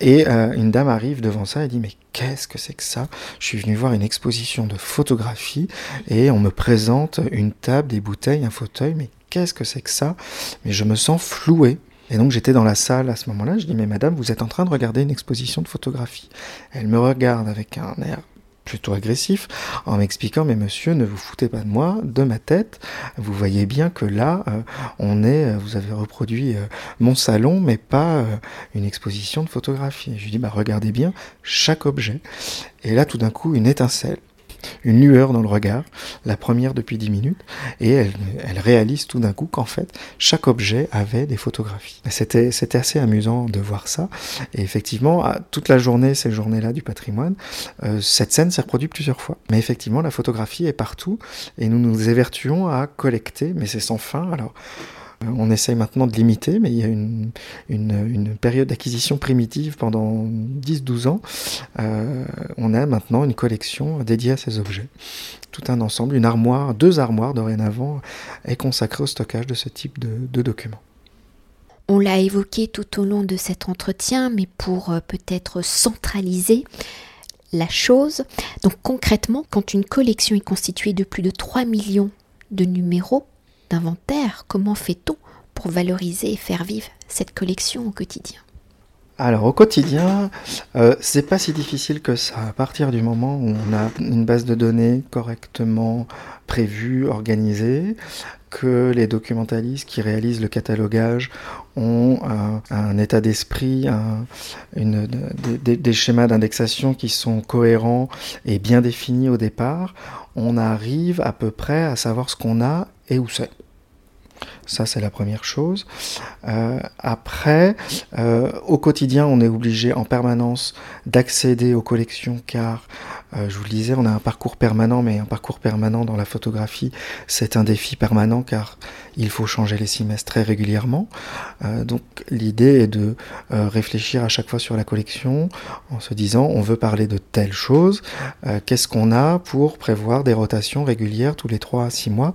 Et euh, une dame arrive devant ça et dit mais qu'est-ce que c'est que ça? Je suis venu voir une exposition de photographie et on me présente une table, des bouteilles, un fauteuil, mais qu'est-ce que c'est que ça? Mais je me sens floué. Et donc j'étais dans la salle à ce moment-là, je dis mais madame, vous êtes en train de regarder une exposition de photographie. Elle me regarde avec un air plutôt agressif en m'expliquant mais monsieur ne vous foutez pas de moi de ma tête. Vous voyez bien que là euh, on est euh, vous avez reproduit euh, mon salon mais pas une exposition de photographie. Je lui dis bah regardez bien chaque objet. Et là tout d'un coup une étincelle une lueur dans le regard, la première depuis dix minutes, et elle, réalise tout d'un coup qu'en fait, chaque objet avait des photographies. C'était, c'était assez amusant de voir ça, et effectivement, toute la journée, ces journées-là du patrimoine, euh, cette scène s'est reproduite plusieurs fois. Mais effectivement, la photographie est partout, et nous nous évertuons à collecter, mais c'est sans fin. Alors, on essaye maintenant de limiter, mais il y a une, période d'acquisition primitive pendant 10-12 ans. Euh, on a maintenant une collection dédiée à ces objets. Tout un ensemble, une armoire, deux armoires dorénavant, est consacrée au stockage de ce type de, documents.
On l'a évoqué tout au long de cet entretien, mais pour euh, peut-être centraliser la chose. Donc concrètement, quand une collection est constituée de plus de 3 millions de numéros, comment fait-on pour valoriser et faire vivre cette collection au quotidien?
Alors au quotidien, euh, c'est pas si difficile que ça. À partir du moment où on a une base de données correctement prévue, organisée, que les documentalistes qui réalisent le catalogage ont un état d'esprit, des schémas d'indexation qui sont cohérents et bien définis au départ, on arrive à peu près à savoir ce qu'on a et où c'est. Ça, c'est la première chose. Euh, après, euh, au quotidien, on est obligé en permanence d'accéder aux collections car, euh, je vous le disais, on a un parcours permanent, mais un parcours permanent dans la photographie, c'est un défi permanent car il faut changer les semestres très régulièrement. donc, l'idée est de réfléchir à chaque fois sur la collection en se disant, on veut parler de telle chose, qu'est-ce qu'on a pour prévoir des rotations régulières tous les 3 à 6 mois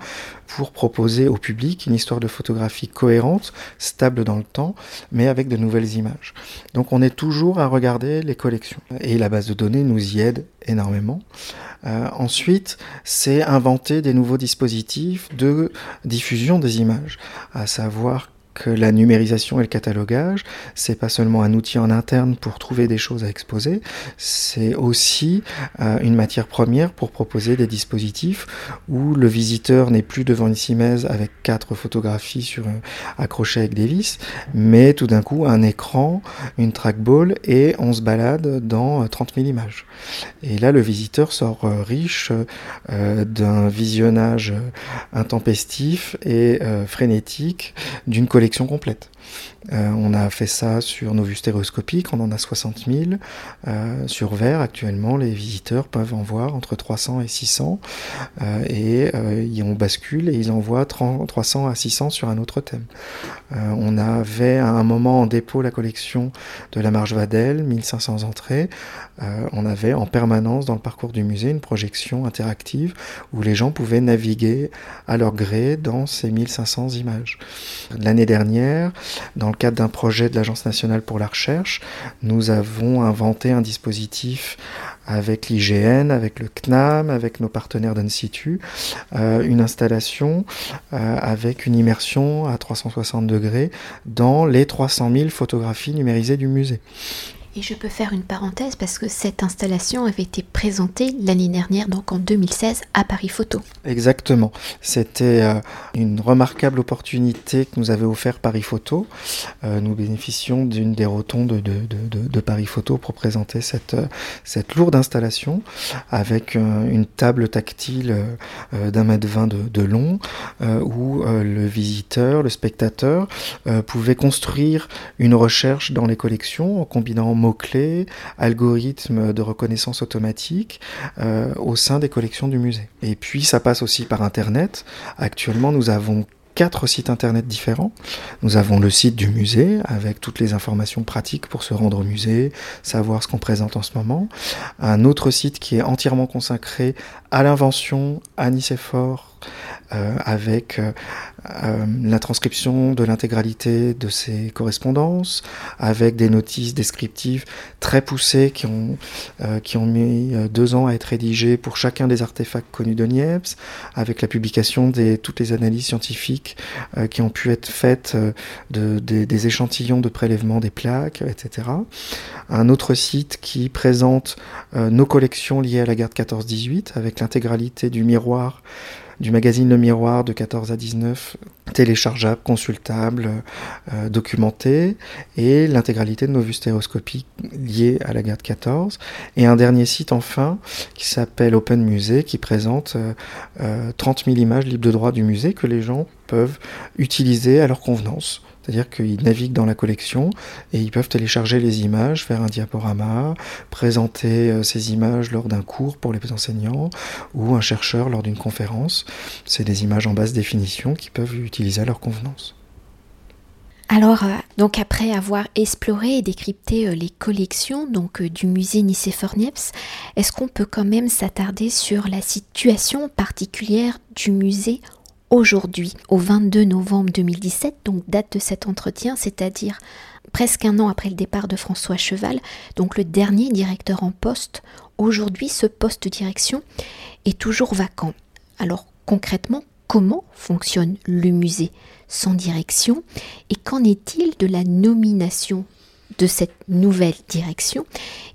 pour proposer au public une histoire de photographie cohérente, stable dans le temps, mais avec de nouvelles images. Donc on est toujours à regarder les collections. Et la base de données nous y aide énormément. Euh, ensuite, c'est inventer des nouveaux dispositifs de diffusion des images, à savoir la numérisation et le catalogage, c'est pas seulement un outil en interne pour trouver des choses à exposer, c'est aussi euh, une matière première pour proposer des dispositifs où le visiteur n'est plus devant une simèse avec quatre photographies sur accrochées avec des vis, mais tout d'un coup un écran, une trackball et on se balade dans 30 000 images. Et là, le visiteur sort euh, riche euh, d'un visionnage intempestif et frénétique d'une collection complète. Euh, on a fait ça sur nos vues stéréoscopiques, on en a 60 000. Euh, sur verre, actuellement, les visiteurs peuvent en voir entre 300 et 600. Euh, et on bascule et ils en voient 300 à 600 sur un autre thème. on avait à un moment en dépôt la collection de la Marge Vadel, 1500 entrées. on avait en permanence dans le parcours du musée une projection interactive où les gens pouvaient naviguer à leur gré dans ces 1500 images. L'année dernière, dans le cadre d'un projet de l'Agence nationale pour la recherche, nous avons inventé un dispositif avec l'IGN, avec le CNAM, avec nos partenaires d'Institut, euh, une installation euh, avec une immersion à 360 degrés dans les 300 000 photographies numérisées du musée.
Et je peux faire une parenthèse parce que cette installation avait été présentée l'année dernière, donc en 2016, à Paris Photo.
Exactement. C'était euh, une remarquable opportunité que nous avait offert Paris Photo. Euh, nous bénéficions d'une des rotondes de, de, Paris Photo pour présenter cette, euh, cette lourde installation avec une table tactile d'un mètre vingt de, long où le visiteur, le spectateur pouvait construire une recherche dans les collections en combinant mots-clés, algorithmes de reconnaissance automatique euh, au sein des collections du musée. Et puis ça passe aussi par Internet. Actuellement, nous avons quatre sites internet différents. Nous avons le site du musée avec toutes les informations pratiques pour se rendre au musée, savoir ce qu'on présente en ce moment. Un autre site qui est entièrement consacré à l'invention, à Nicéphore, euh, avec euh, euh, la transcription de l'intégralité de ces correspondances, avec des notices descriptives très poussées qui ont, mis deux ans à être rédigées pour chacun des artefacts connus de Niepce, avec la publication de toutes les analyses scientifiques qui ont pu être faites de, des échantillons de prélèvement des plaques, etc. Un autre site qui présente nos collections liées à la guerre de 14-18, avec l'intégralité du miroir du magazine Le Miroir de 14 à 19, téléchargeable, consultable, euh, documenté, et l'intégralité de nos vues stéréoscopiques liées à la guerre de 14. Et un dernier site enfin qui s'appelle Open Musée qui présente 30 euh, 000 euh, images libres de droit du musée que les gens peuvent utiliser à leur convenance. C'est-à-dire qu'ils naviguent dans la collection et ils peuvent télécharger les images, faire un diaporama, présenter euh, ces images lors d'un cours pour les enseignants ou un chercheur lors d'une conférence. C'est des images en basse définition qu'ils peuvent utiliser à leur convenance.
Alors, euh, donc après avoir exploré et décrypté euh, les collections donc du musée Nicéphore Niepce, est-ce qu'on peut quand même s'attarder sur la situation particulière du musée aujourd'hui, au 22 novembre 2017, donc date de cet entretien, c'est-à-dire presque un an après le départ de François Cheval, donc le dernier directeur en poste, aujourd'hui ce poste de direction est toujours vacant. Alors concrètement, comment fonctionne le musée sans direction et qu'en est-il de la nomination de cette nouvelle direction.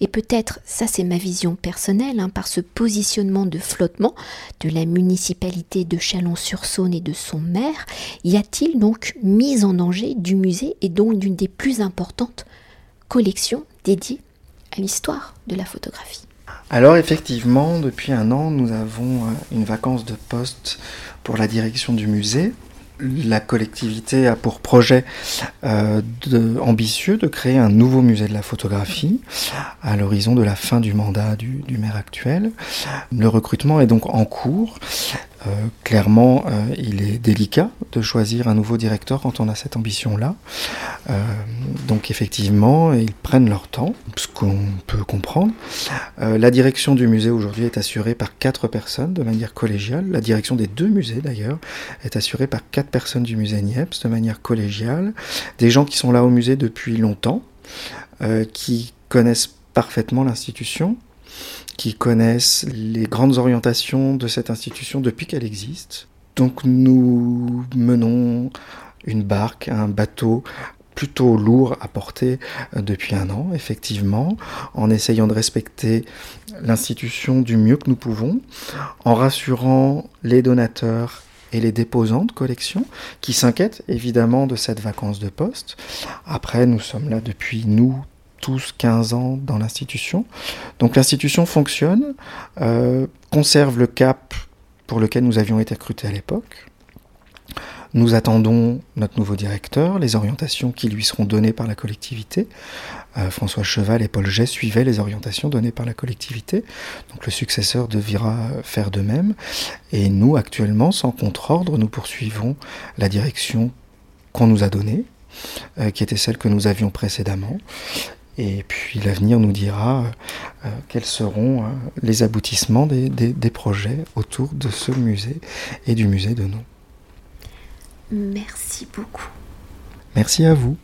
Et peut-être, ça c'est ma vision personnelle, hein, par ce positionnement de flottement de la municipalité de Chalon-sur-Saône et de son maire, y a-t-il donc mise en danger du musée et donc d'une des plus importantes collections dédiées à l'histoire de la photographie?
Alors effectivement, depuis un an, nous avons euh, une vacance de poste pour la direction du musée la collectivité a pour projet euh, ambitieux de créer un nouveau musée de la photographie à l'horizon de la fin du mandat du, maire actuel. Le recrutement est donc en cours euh, clairement, euh, il est délicat de choisir un nouveau directeur quand on a cette ambition-là. Euh, donc effectivement, ils prennent leur temps, ce qu'on peut comprendre. la direction du musée aujourd'hui est assurée par quatre personnes de manière collégiale. La direction des deux musées d'ailleurs est assurée par quatre personnes du musée Niepce de manière collégiale. Des gens qui sont là au musée depuis longtemps, qui connaissent parfaitement l'institution, qui connaissent les grandes orientations de cette institution depuis qu'elle existe. Donc nous menons une barque, un bateau plutôt lourd à porter euh, depuis un an, effectivement, en essayant de respecter l'institution du mieux que nous pouvons, en rassurant les donateurs et les déposants de collections qui s'inquiètent évidemment de cette vacance de poste. Après, nous sommes là depuis, nous, tous 15 ans dans l'institution. Donc l'institution fonctionne, euh, conserve le cap pour lequel nous avions été recrutés à l'époque. Nous attendons notre nouveau directeur, les orientations qui lui seront données par la collectivité. Euh, François Cheval et Paul Jay suivaient les orientations données par la collectivité. Donc le successeur devra faire de même. Et nous, actuellement, sans contre-ordre, nous poursuivons la direction qu'on nous a donnée, euh, qui était celle que nous avions précédemment. Et puis l'avenir nous dira euh, quels seront les aboutissements des, des projets autour de ce musée et du musée de nous.
Merci beaucoup.
Merci à vous.